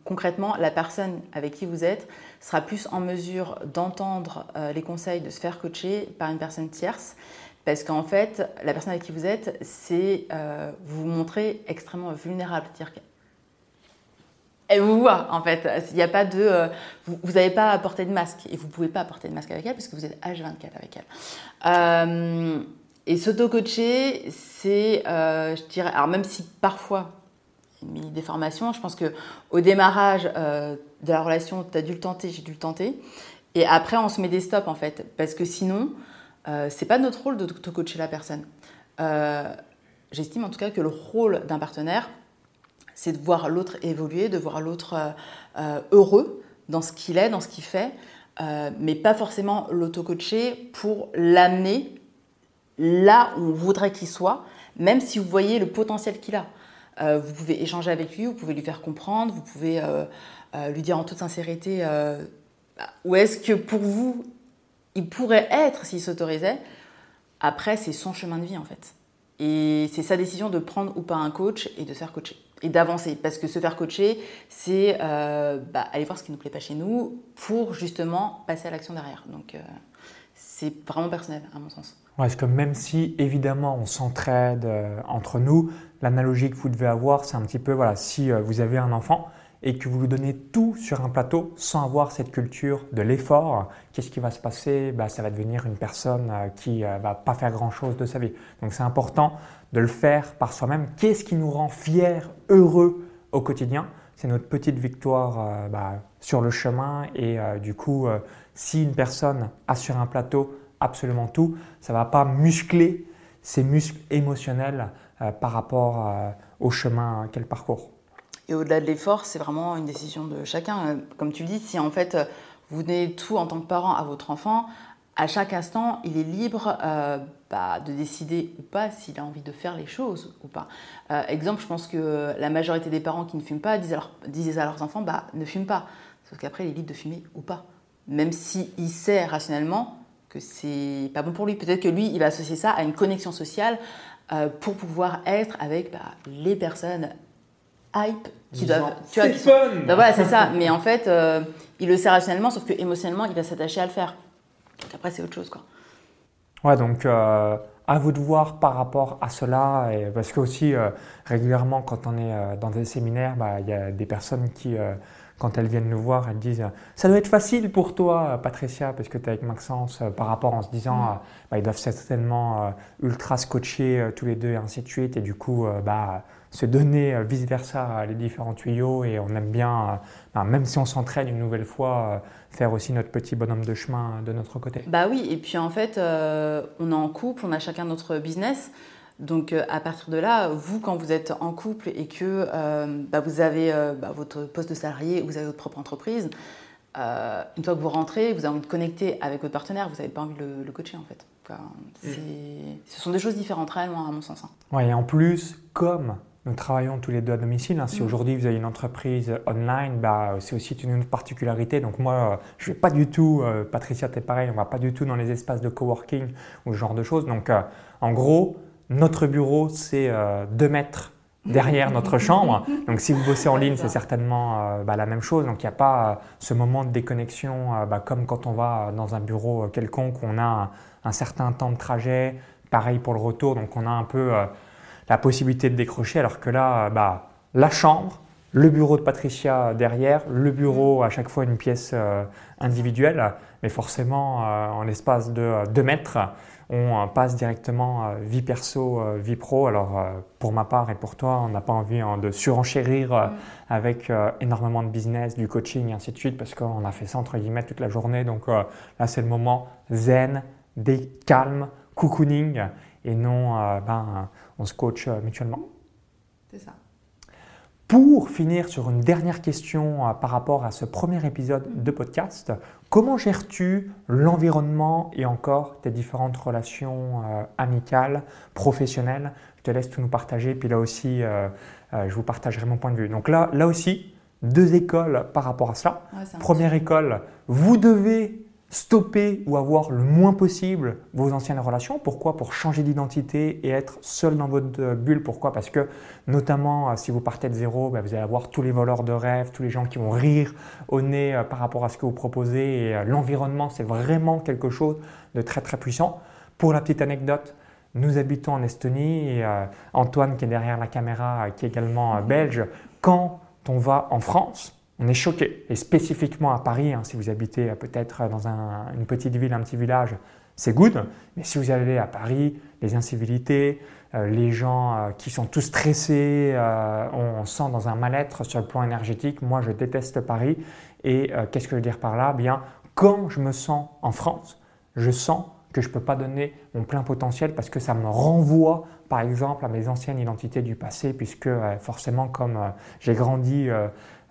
concrètement, la personne avec qui vous êtes sera plus en mesure d'entendre les conseils, de se faire coacher par une personne tierce parce qu'en fait, la personne avec qui vous êtes, c'est euh, vous montrez extrêmement vulnérable. C'est-à-dire qu'elle vous voit, en fait. Il n'y a pas de. Euh, vous n'avez pas à porter de masque. Et vous pouvez pas porter de masque avec elle parce que vous êtes H24 avec elle. Euh, et s'auto-coacher, c'est, je dirais. Alors, même si parfois, une mini déformation, je pense qu'au démarrage de la relation, tu as dû le tenter, j'ai dû le tenter. Et après, on se met des stops, en fait. Parce que sinon euh, c'est pas notre rôle de coacher la personne. Euh, j'estime en tout cas que le rôle d'un partenaire, c'est de voir l'autre évoluer, de voir l'autre euh, heureux dans ce qu'il est, dans ce qu'il fait, mais pas forcément l'auto-coacher pour l'amener là où on voudrait qu'il soit, même si vous voyez le potentiel qu'il a. vous pouvez échanger avec lui, vous pouvez lui faire comprendre, vous pouvez lui dire en toute sincérité bah, où est-ce que pour vous il pourrait être s'il s'autorisait. Après, c'est son chemin de vie en fait. Et c'est sa décision de prendre ou pas un coach et de se faire coacher et d'avancer. Parce que se faire coacher, c'est euh, bah, aller voir ce qui ne nous plaît pas chez nous pour justement passer à l'action derrière. Donc euh, c'est vraiment personnel à mon sens. Ouais, parce que même si évidemment on s'entraide euh, entre nous, l'analogie que vous devez avoir, c'est un petit peu, voilà, si vous avez un enfant, et que vous lui donnez tout sur un plateau sans avoir cette culture de l'effort, qu'est-ce qui va se passer? Bah, Ça va devenir une personne qui ne va pas faire grand-chose de sa vie. Donc c'est important de le faire par soi-même. Qu'est-ce qui nous rend fiers, heureux au quotidien? C'est notre petite victoire euh, bah, sur le chemin. Et du coup, si une personne a sur un plateau absolument tout, ça ne va pas muscler ses muscles émotionnels par rapport au chemin qu'elle parcourt. Et au-delà de l'effort, c'est vraiment une décision de chacun. Comme tu le dis, si en fait vous donnez tout en tant que parent à votre enfant, à chaque instant, il est libre euh, bah, de décider ou pas s'il a envie de faire les choses ou pas. Euh, exemple, je pense que la majorité des parents qui ne fument pas disent à, leurs enfants bah, ne fume pas. Sauf qu'après, il est libre de fumer ou pas. Même s'il sait rationnellement que c'est pas bon pour lui. Peut-être que lui, il va associer ça à une connexion sociale euh, pour pouvoir être avec bah, les personnes hype qui doivent. Tu vois, fun bah voilà, c'est ça. Mais en fait, il le sait rationnellement, sauf que émotionnellement, il va s'attacher à le faire. Donc après, c'est autre chose, quoi. Ouais, donc euh, à vous de voir par rapport à cela, et parce que aussi euh, régulièrement, quand on est dans des séminaires, bah, il y a des personnes qui quand elles viennent nous voir, elles disent Ça doit être facile pour toi, Patricia, parce que tu es avec Maxence, par rapport en se disant mm. bah, Ils doivent certainement ultra se coacher tous les deux, et ainsi de suite. Et du coup, bah, se donner euh, vice-versa les différents tuyaux et on aime bien, euh, même si on s'entraîne une nouvelle fois, euh, faire aussi notre petit bonhomme de chemin de notre côté. Bah oui, et puis en fait, on est en couple, on a chacun notre business. Donc à partir de là, vous, quand vous êtes en couple et que bah, vous avez bah, votre poste de salarié, vous avez votre propre entreprise, une fois que vous rentrez, vous avez envie de connecter avec votre partenaire, vous n'avez pas envie de le, coacher en fait. Ce sont des choses différentes réellement à mon sens. Hein. Ouais, et en plus, comme nous travaillons tous les deux à domicile. Hein. Si mm. aujourd'hui vous avez une entreprise online, bah, c'est aussi une particularité. Donc moi, je ne vais pas du tout, euh, Patricia, es pareil, on ne va pas du tout dans les espaces de coworking ou ce genre de choses. Donc euh, en gros, notre bureau, c'est euh, deux mètres derrière (laughs) notre chambre. Donc si vous bossez en ligne, c'est certainement bah, la même chose. Donc il n'y a pas ce moment de déconnexion bah, comme quand on va dans un bureau quelconque où on a un, un, certain temps de trajet. Pareil pour le retour, donc on a un peu la possibilité de décrocher, alors que là, bah, la chambre, le bureau de Patricia derrière, le bureau à chaque fois une pièce euh, individuelle, mais forcément euh, en l'espace de euh, deux mètres, on passe directement vie perso, vie pro. Alors pour ma part et pour toi, on n'a pas envie hein, de surenchérir mm. avec énormément de business, du coaching et ainsi de suite, parce qu'on a fait ça entre guillemets toute la journée. Donc là, c'est le moment zen, des calmes, cocooning et non ben, on se coach euh, mutuellement. C'est ça. Pour finir sur une dernière question euh, par rapport à ce premier épisode de podcast, comment gères-tu l'environnement et encore tes différentes relations euh, amicales, professionnelles? Je te laisse tout nous partager, puis là aussi, je vous partagerai mon point de vue. Donc là, là aussi, deux écoles par rapport à cela. Première école, vous devez stopper ou avoir le moins possible vos anciennes relations. Pourquoi? Pour changer d'identité et être seul dans votre bulle. Pourquoi? Parce que notamment euh, si vous partez de zéro, bah, vous allez avoir tous les voleurs de rêves, tous les gens qui vont rire au nez euh, par rapport à ce que vous proposez. Euh, l'environnement, c'est vraiment quelque chose de très très puissant. Pour la petite anecdote, nous habitons en Estonie et Antoine qui est derrière la caméra, qui est également belge, quand on va en France, on est choqué. Et spécifiquement à Paris, hein, si vous habitez euh, peut-être dans une petite ville, un petit village, c'est good. Mais si vous allez à Paris, les incivilités, euh, les gens euh, qui sont tous stressés, on, sent dans un mal-être sur le plan énergétique. Moi, je déteste Paris. Et qu'est-ce que je veux dire par là? Bien, quand je me sens en France, je sens que je ne peux pas donner mon plein potentiel parce que ça me renvoie, par exemple, à mes anciennes identités du passé, puisque forcément, comme j'ai grandi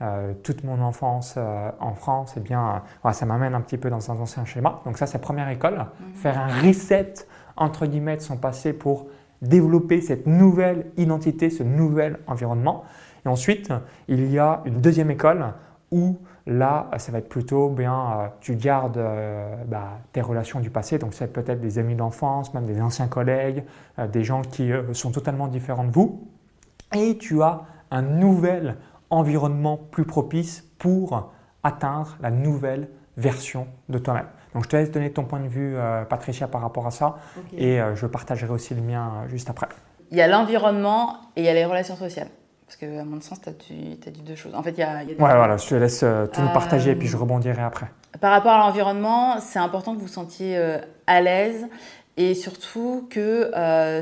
euh, toute mon enfance euh, en France, eh bien, euh, ça m'amène un petit peu dans un ancien schéma. Donc ça, c'est première école, mhm. faire un reset entre guillemets de son passé pour développer cette nouvelle identité, ce nouvel environnement. Et ensuite, il y a une deuxième école où là, ça va être plutôt bien, euh, tu gardes bah, tes relations du passé, donc c'est peut-être des amis d'enfance, même des anciens collègues, des gens qui sont totalement différents de vous, et tu as un nouvel environnement plus propice pour atteindre la nouvelle version de toi-même. Donc je te laisse donner ton point de vue, Patricia, par rapport à ça, et je partagerai aussi le mien juste après. Il y a l'environnement et il y a les relations sociales. Parce qu'à mon sens, tu as, dit deux choses. En fait, il y a. ouais, voilà, je te laisse euh, tout nous partager et puis je euh, rebondirai après. Par rapport à l'environnement, c'est important que vous vous sentiez euh, à l'aise et surtout que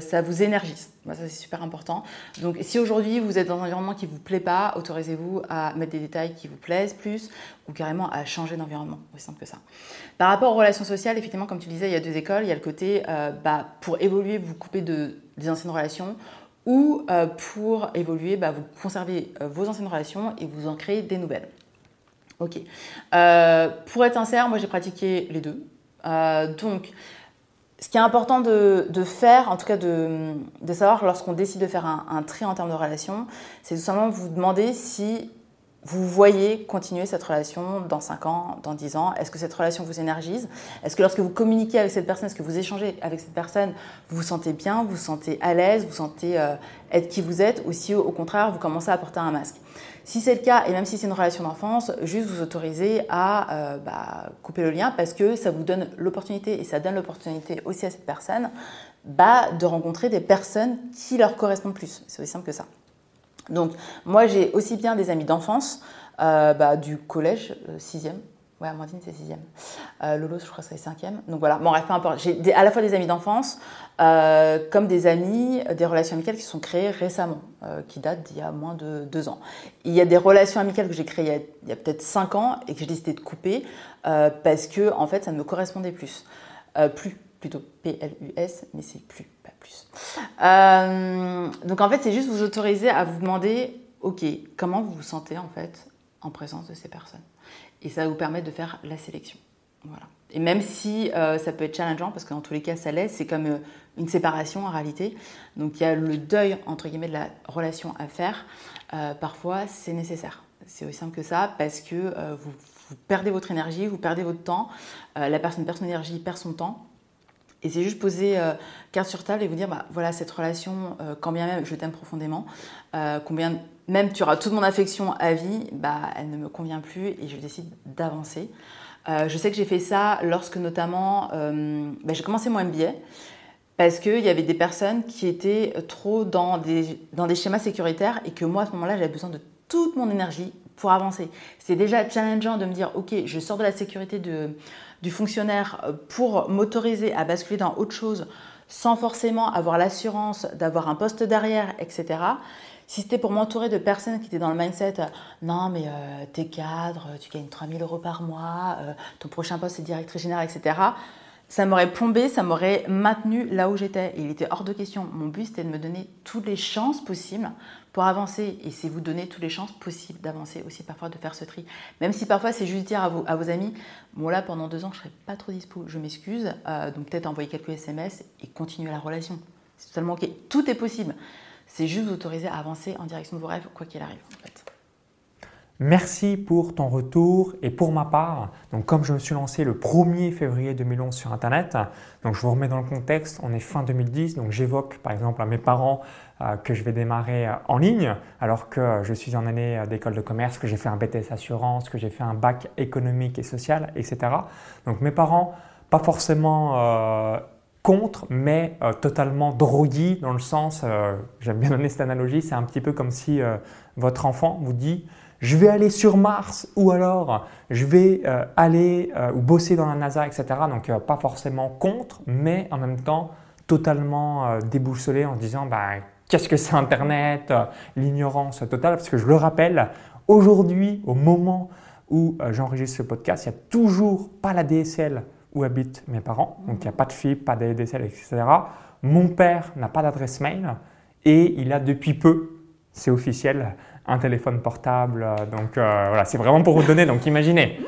ça vous énergise. ça, c'est super important. Donc, si aujourd'hui vous êtes dans un environnement qui ne vous plaît pas, autorisez-vous à mettre des détails qui vous plaisent plus ou carrément à changer d'environnement. Aussi simple que ça. Par rapport aux relations sociales, effectivement, comme tu disais, il y a deux écoles. Il y a le côté, bah, pour évoluer, vous coupez de, des anciennes relations ou euh, pour évoluer, bah, vous conservez euh, vos anciennes relations et vous en créez des nouvelles. Ok. Euh, pour être sincère, moi j'ai pratiqué les deux. donc, ce qui est important de, faire, en tout cas de, savoir lorsqu'on décide de faire un, tri en termes de relations, c'est tout simplement vous demander si vous voyez continuer cette relation dans 5 ans, dans 10 ans. Est-ce que cette relation vous énergise? Est-ce que lorsque vous communiquez avec cette personne, est-ce que vous échangez avec cette personne, vous vous sentez bien, vous vous sentez à l'aise, vous sentez euh, être qui vous êtes ou si au contraire vous commencez à porter un masque? Si c'est le cas, et même si c'est une relation d'enfance, juste vous autorisez à euh, bah, couper le lien parce que ça vous donne l'opportunité et ça donne l'opportunité aussi à cette personne bah, de rencontrer des personnes qui leur correspondent plus. C'est aussi simple que ça. Donc, moi, j'ai aussi bien des amis d'enfance, euh, bah, du collège, 6e. Euh, ouais, Amandine, c'est 6e. Euh, Lolo, je crois que c'est 5e. Donc voilà, bon, bref, peu importe. J'ai à la fois des amis d'enfance, comme des amis, des relations amicales qui sont créées récemment, qui datent d'il y a moins de deux ans. Il y a des relations amicales que j'ai créées il y a, peut-être 5 ans et que j'ai décidé de couper parce que, en fait, ça ne me correspondait plus. plus, plutôt P-L-U-S, mais c'est plus, pas plus. Euh, donc en fait, c'est juste vous autoriser à vous demander, ok, comment vous vous sentez en fait en présence de ces personnes? Et ça va vous permettre de faire la sélection. Voilà. Et même si euh, ça peut être challengeant, parce que dans tous les cas ça l'est, c'est comme euh, une séparation en réalité. Donc il y a le deuil entre guillemets de la relation à faire. parfois c'est nécessaire. C'est aussi simple que ça, parce que vous, perdez votre énergie, vous perdez votre temps. la personne perd son énergie, perd son temps. Et c'est juste poser euh, carte sur table et vous dire, bah, voilà, cette relation, euh, quand bien même je t'aime profondément, euh, combien même tu auras toute mon affection à vie, bah, elle ne me convient plus et je décide d'avancer. je sais que j'ai fait ça lorsque notamment bah, j'ai commencé mon MBA parce qu'il y avait des personnes qui étaient trop dans des, schémas sécuritaires et que moi à ce moment-là j'avais besoin de toute mon énergie pour avancer. C'est déjà challengeant de me dire ok je sors de la sécurité du fonctionnaire euh, pour m'autoriser à basculer dans autre chose sans forcément avoir l'assurance d'avoir un poste derrière, etc. Si c'était pour m'entourer de personnes qui étaient dans le mindset euh, non mais euh, t'es cadre, tu gagnes 3000 euros par mois, ton prochain poste c'est directrice générale, etc. Ça m'aurait plombé, ça m'aurait maintenu là où j'étais. il était hors de question. Mon but c'était de me donner toutes les chances possibles pour avancer. Et c'est vous donner toutes les chances possibles d'avancer aussi, parfois de faire ce tri. Même si parfois c'est juste dire à vos, à vos amis, bon là pendant deux ans je serai pas trop dispo, je m'excuse, euh, donc peut-être envoyer quelques SMS et continuer la relation. C'est totalement ok. Tout est possible. C'est juste vous autoriser à avancer en direction de vos rêves, quoi qu'il arrive. Merci pour ton retour et pour ma part, donc comme je me suis lancé le 1er février 2011 sur Internet, donc je vous remets dans le contexte, on est fin 2010, donc j'évoque par exemple à mes parents euh, que je vais démarrer euh, en ligne alors que je suis en année euh, d'école de commerce, que j'ai fait un BTS assurance, que j'ai fait un bac économique et social, etc. Donc mes parents, pas forcément contre, mais totalement drogués dans le sens, j'aime bien donner cette analogie, c'est un petit peu comme si votre enfant vous dit je vais aller sur Mars ou alors je vais euh, aller euh, ou bosser dans la NASA, etc. Donc euh, pas forcément contre, mais en même temps totalement déboussolé en se disant bah, qu'est-ce que c'est Internet, l'ignorance totale, parce que je le rappelle, aujourd'hui, au moment où j'enregistre ce podcast, il n'y a toujours pas la DSL où habitent mes parents, donc il n'y a pas de fibre, pas d'ADSL, etc. Mon père n'a pas d'adresse mail et il a depuis peu, c'est officiel, un téléphone portable. Euh, donc euh, voilà, c'est vraiment pour vous donner. Donc imaginez,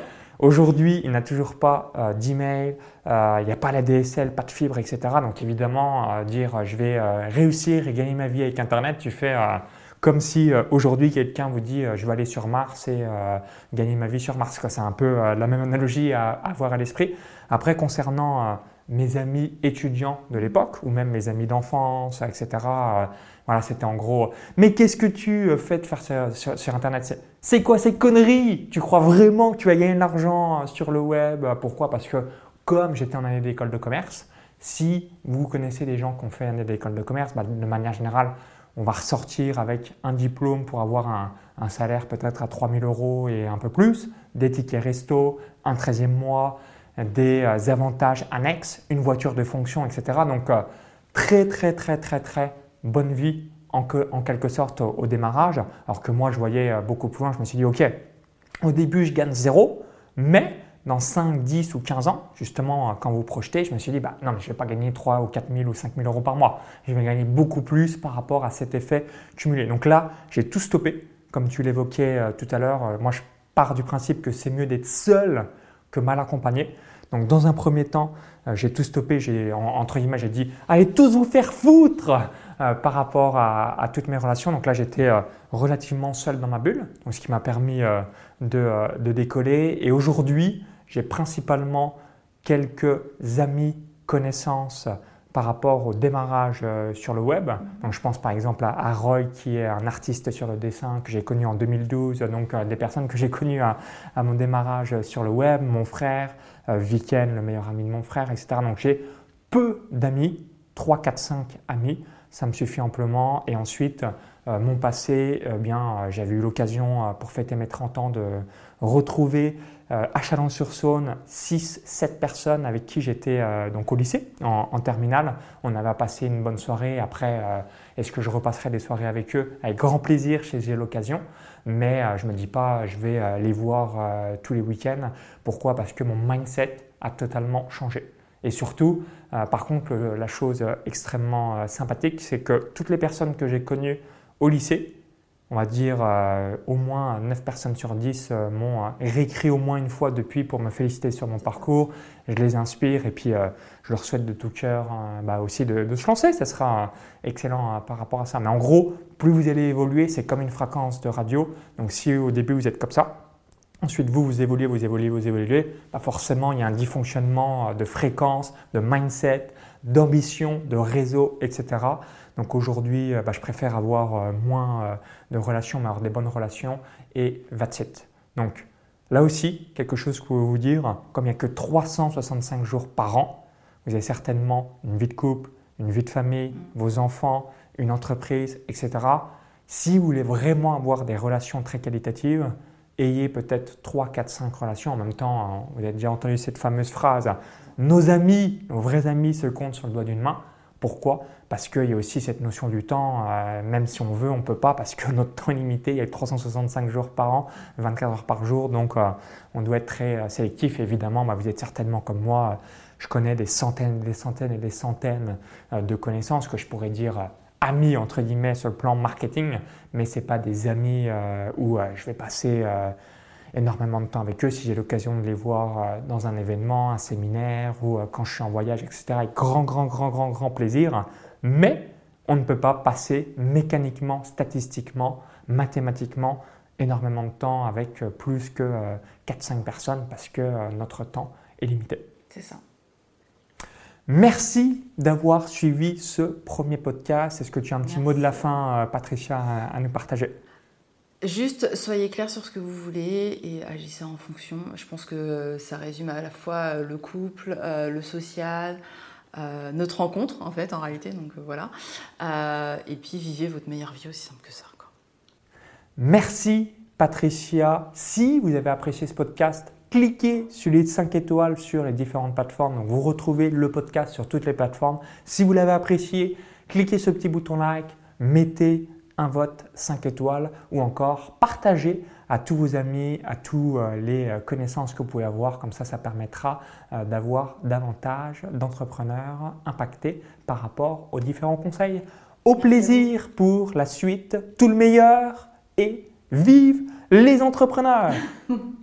Aujourd'hui, il n'a toujours pas euh, d'email, euh, il n'y a pas la DSL, pas de fibre, etc. Donc évidemment, dire je vais réussir et gagner ma vie avec Internet, tu fais comme si aujourd'hui quelqu'un vous dit je vais aller sur Mars et gagner ma vie sur Mars. C'est un peu la même analogie à, avoir à l'esprit. Après, concernant mes amis étudiants de l'époque, ou même mes amis d'enfance, etc., voilà, c'était en gros. Mais qu'est-ce que tu fais de faire sur, Internet? C'est quoi ces conneries? Tu crois vraiment que tu vas gagner de l'argent sur le web Pourquoi? Parce que comme j'étais en année d'école de commerce, si vous connaissez des gens qui ont fait année d'école de commerce, bah, de manière générale, on va ressortir avec un diplôme pour avoir un, salaire peut-être à 3000 euros et un peu plus, des tickets resto, un 13e mois, des euh, avantages annexes, une voiture de fonction, etc. Donc, euh, très, très, très, très, très bonne vie en, quelque sorte au, démarrage. Alors que moi, je voyais euh, beaucoup plus loin, je me suis dit, OK, au début, je gagne zéro, mais dans 5, 10 ou 15 ans, justement, euh, quand vous projetez, je me suis dit, bah, non, mais je ne vais pas gagner 3 ou 4 000 ou 5 000 euros par mois. Je vais gagner beaucoup plus par rapport à cet effet cumulé. Donc là, j'ai tout stoppé, comme tu l'évoquais euh, tout à l'heure. moi, je pars du principe que c'est mieux d'être seul que mal accompagné. Donc, dans un premier temps, j'ai tout stoppé. J'ai, entre guillemets, j'ai dit, allez tous vous faire foutre euh, par rapport à, toutes mes relations. Donc là, j'étais euh, relativement seul dans ma bulle, ce qui m'a permis euh, de, décoller. Et aujourd'hui, j'ai principalement quelques amis, connaissances par rapport au démarrage sur le web. Donc je pense par exemple à, Roy qui est un artiste sur le dessin que j'ai connu en 2012, donc des personnes que j'ai connues à, mon démarrage sur le web, mon frère, Viken, le meilleur ami de mon frère, etc. Donc j'ai peu d'amis, 3, 4, 5 amis ça me suffit amplement. Et ensuite, euh, mon passé, eh bien, euh, j'avais eu l'occasion euh, pour fêter mes 30 ans de retrouver à Chalon-sur-Saône 6-7 personnes avec qui j'étais donc au lycée, en, terminale. On avait passé une bonne soirée. Après, est-ce que je repasserai des soirées avec eux? Avec grand plaisir si j'ai l'occasion. Mais je ne me dis pas, je vais les voir tous les week-ends. Pourquoi? Parce que mon mindset a totalement changé. Et surtout, euh, par contre, la chose extrêmement euh, sympathique, c'est que toutes les personnes que j'ai connues au lycée, on va dire euh, au moins 9 personnes sur 10 m'ont réécrit au moins une fois depuis pour me féliciter sur mon parcours. Je les inspire et puis je leur souhaite de tout cœur bah, aussi de, de, se lancer. Ça sera excellent par rapport à ça. Mais en gros, plus vous allez évoluer, c'est comme une fréquence de radio. Donc si au début vous êtes comme ça, Ensuite, vous, vous évoluez, vous évoluez, vous évoluez. Bah forcément, il y a un dysfonctionnement euh, de fréquence, de mindset, d'ambition, de réseau, etc. Donc aujourd'hui, euh, bah, je préfère avoir euh, moins de relations, mais avoir des bonnes relations et that's it. Donc là aussi, quelque chose que je peux vous dire, comme il n'y a que 365 jours par an, vous avez certainement une vie de couple, une vie de famille, vos enfants, une entreprise, etc. Si vous voulez vraiment avoir des relations très qualitatives, ayez peut-être 3, 4, 5 relations en même temps. Hein. Vous avez déjà entendu cette fameuse phrase Nos amis, nos vrais amis se comptent sur le doigt d'une main. Pourquoi? Parce qu'il y a aussi cette notion du temps, euh, même si on veut, on ne peut pas, parce que (laughs) notre temps est limité, il y a 365 jours par an, 24 heures par jour, donc euh, on doit être très euh, sélectif. Évidemment, bah, vous êtes certainement comme moi, je connais des centaines, des centaines et des centaines de connaissances que je pourrais dire amis entre guillemets sur le plan marketing, mais ce pas des amis euh, où euh, je vais passer euh, énormément de temps avec eux si j'ai l'occasion de les voir dans un événement, un séminaire ou quand je suis en voyage, etc. Avec grand, grand, grand, grand, grand plaisir. Mais on ne peut pas passer mécaniquement, statistiquement, mathématiquement énormément de temps avec plus que 4-5 personnes parce que notre temps est limité. C'est ça. Merci d'avoir suivi ce premier podcast. Est-ce que tu as un petit mot de la fin, euh, Patricia, à nous partager? Juste, soyez clair sur ce que vous voulez et agissez en fonction. Je pense que ça résume à la fois le couple, euh, le social, euh, notre rencontre en fait, en réalité. Donc voilà. et puis vivez votre meilleure vie aussi simple que ça. Merci Patricia. Si vous avez apprécié ce podcast, cliquez sur les 5 étoiles sur les différentes plateformes. Donc vous retrouvez le podcast sur toutes les plateformes. Si vous l'avez apprécié, cliquez ce petit bouton like, mettez un vote 5 étoiles ou encore partagez à tous vos amis, à tous euh, les euh, connaissances que vous pouvez avoir. Comme ça, ça permettra euh, d'avoir davantage d'entrepreneurs impactés par rapport aux différents conseils. Au plaisir pour la suite, tout le meilleur et vive les entrepreneurs (laughs)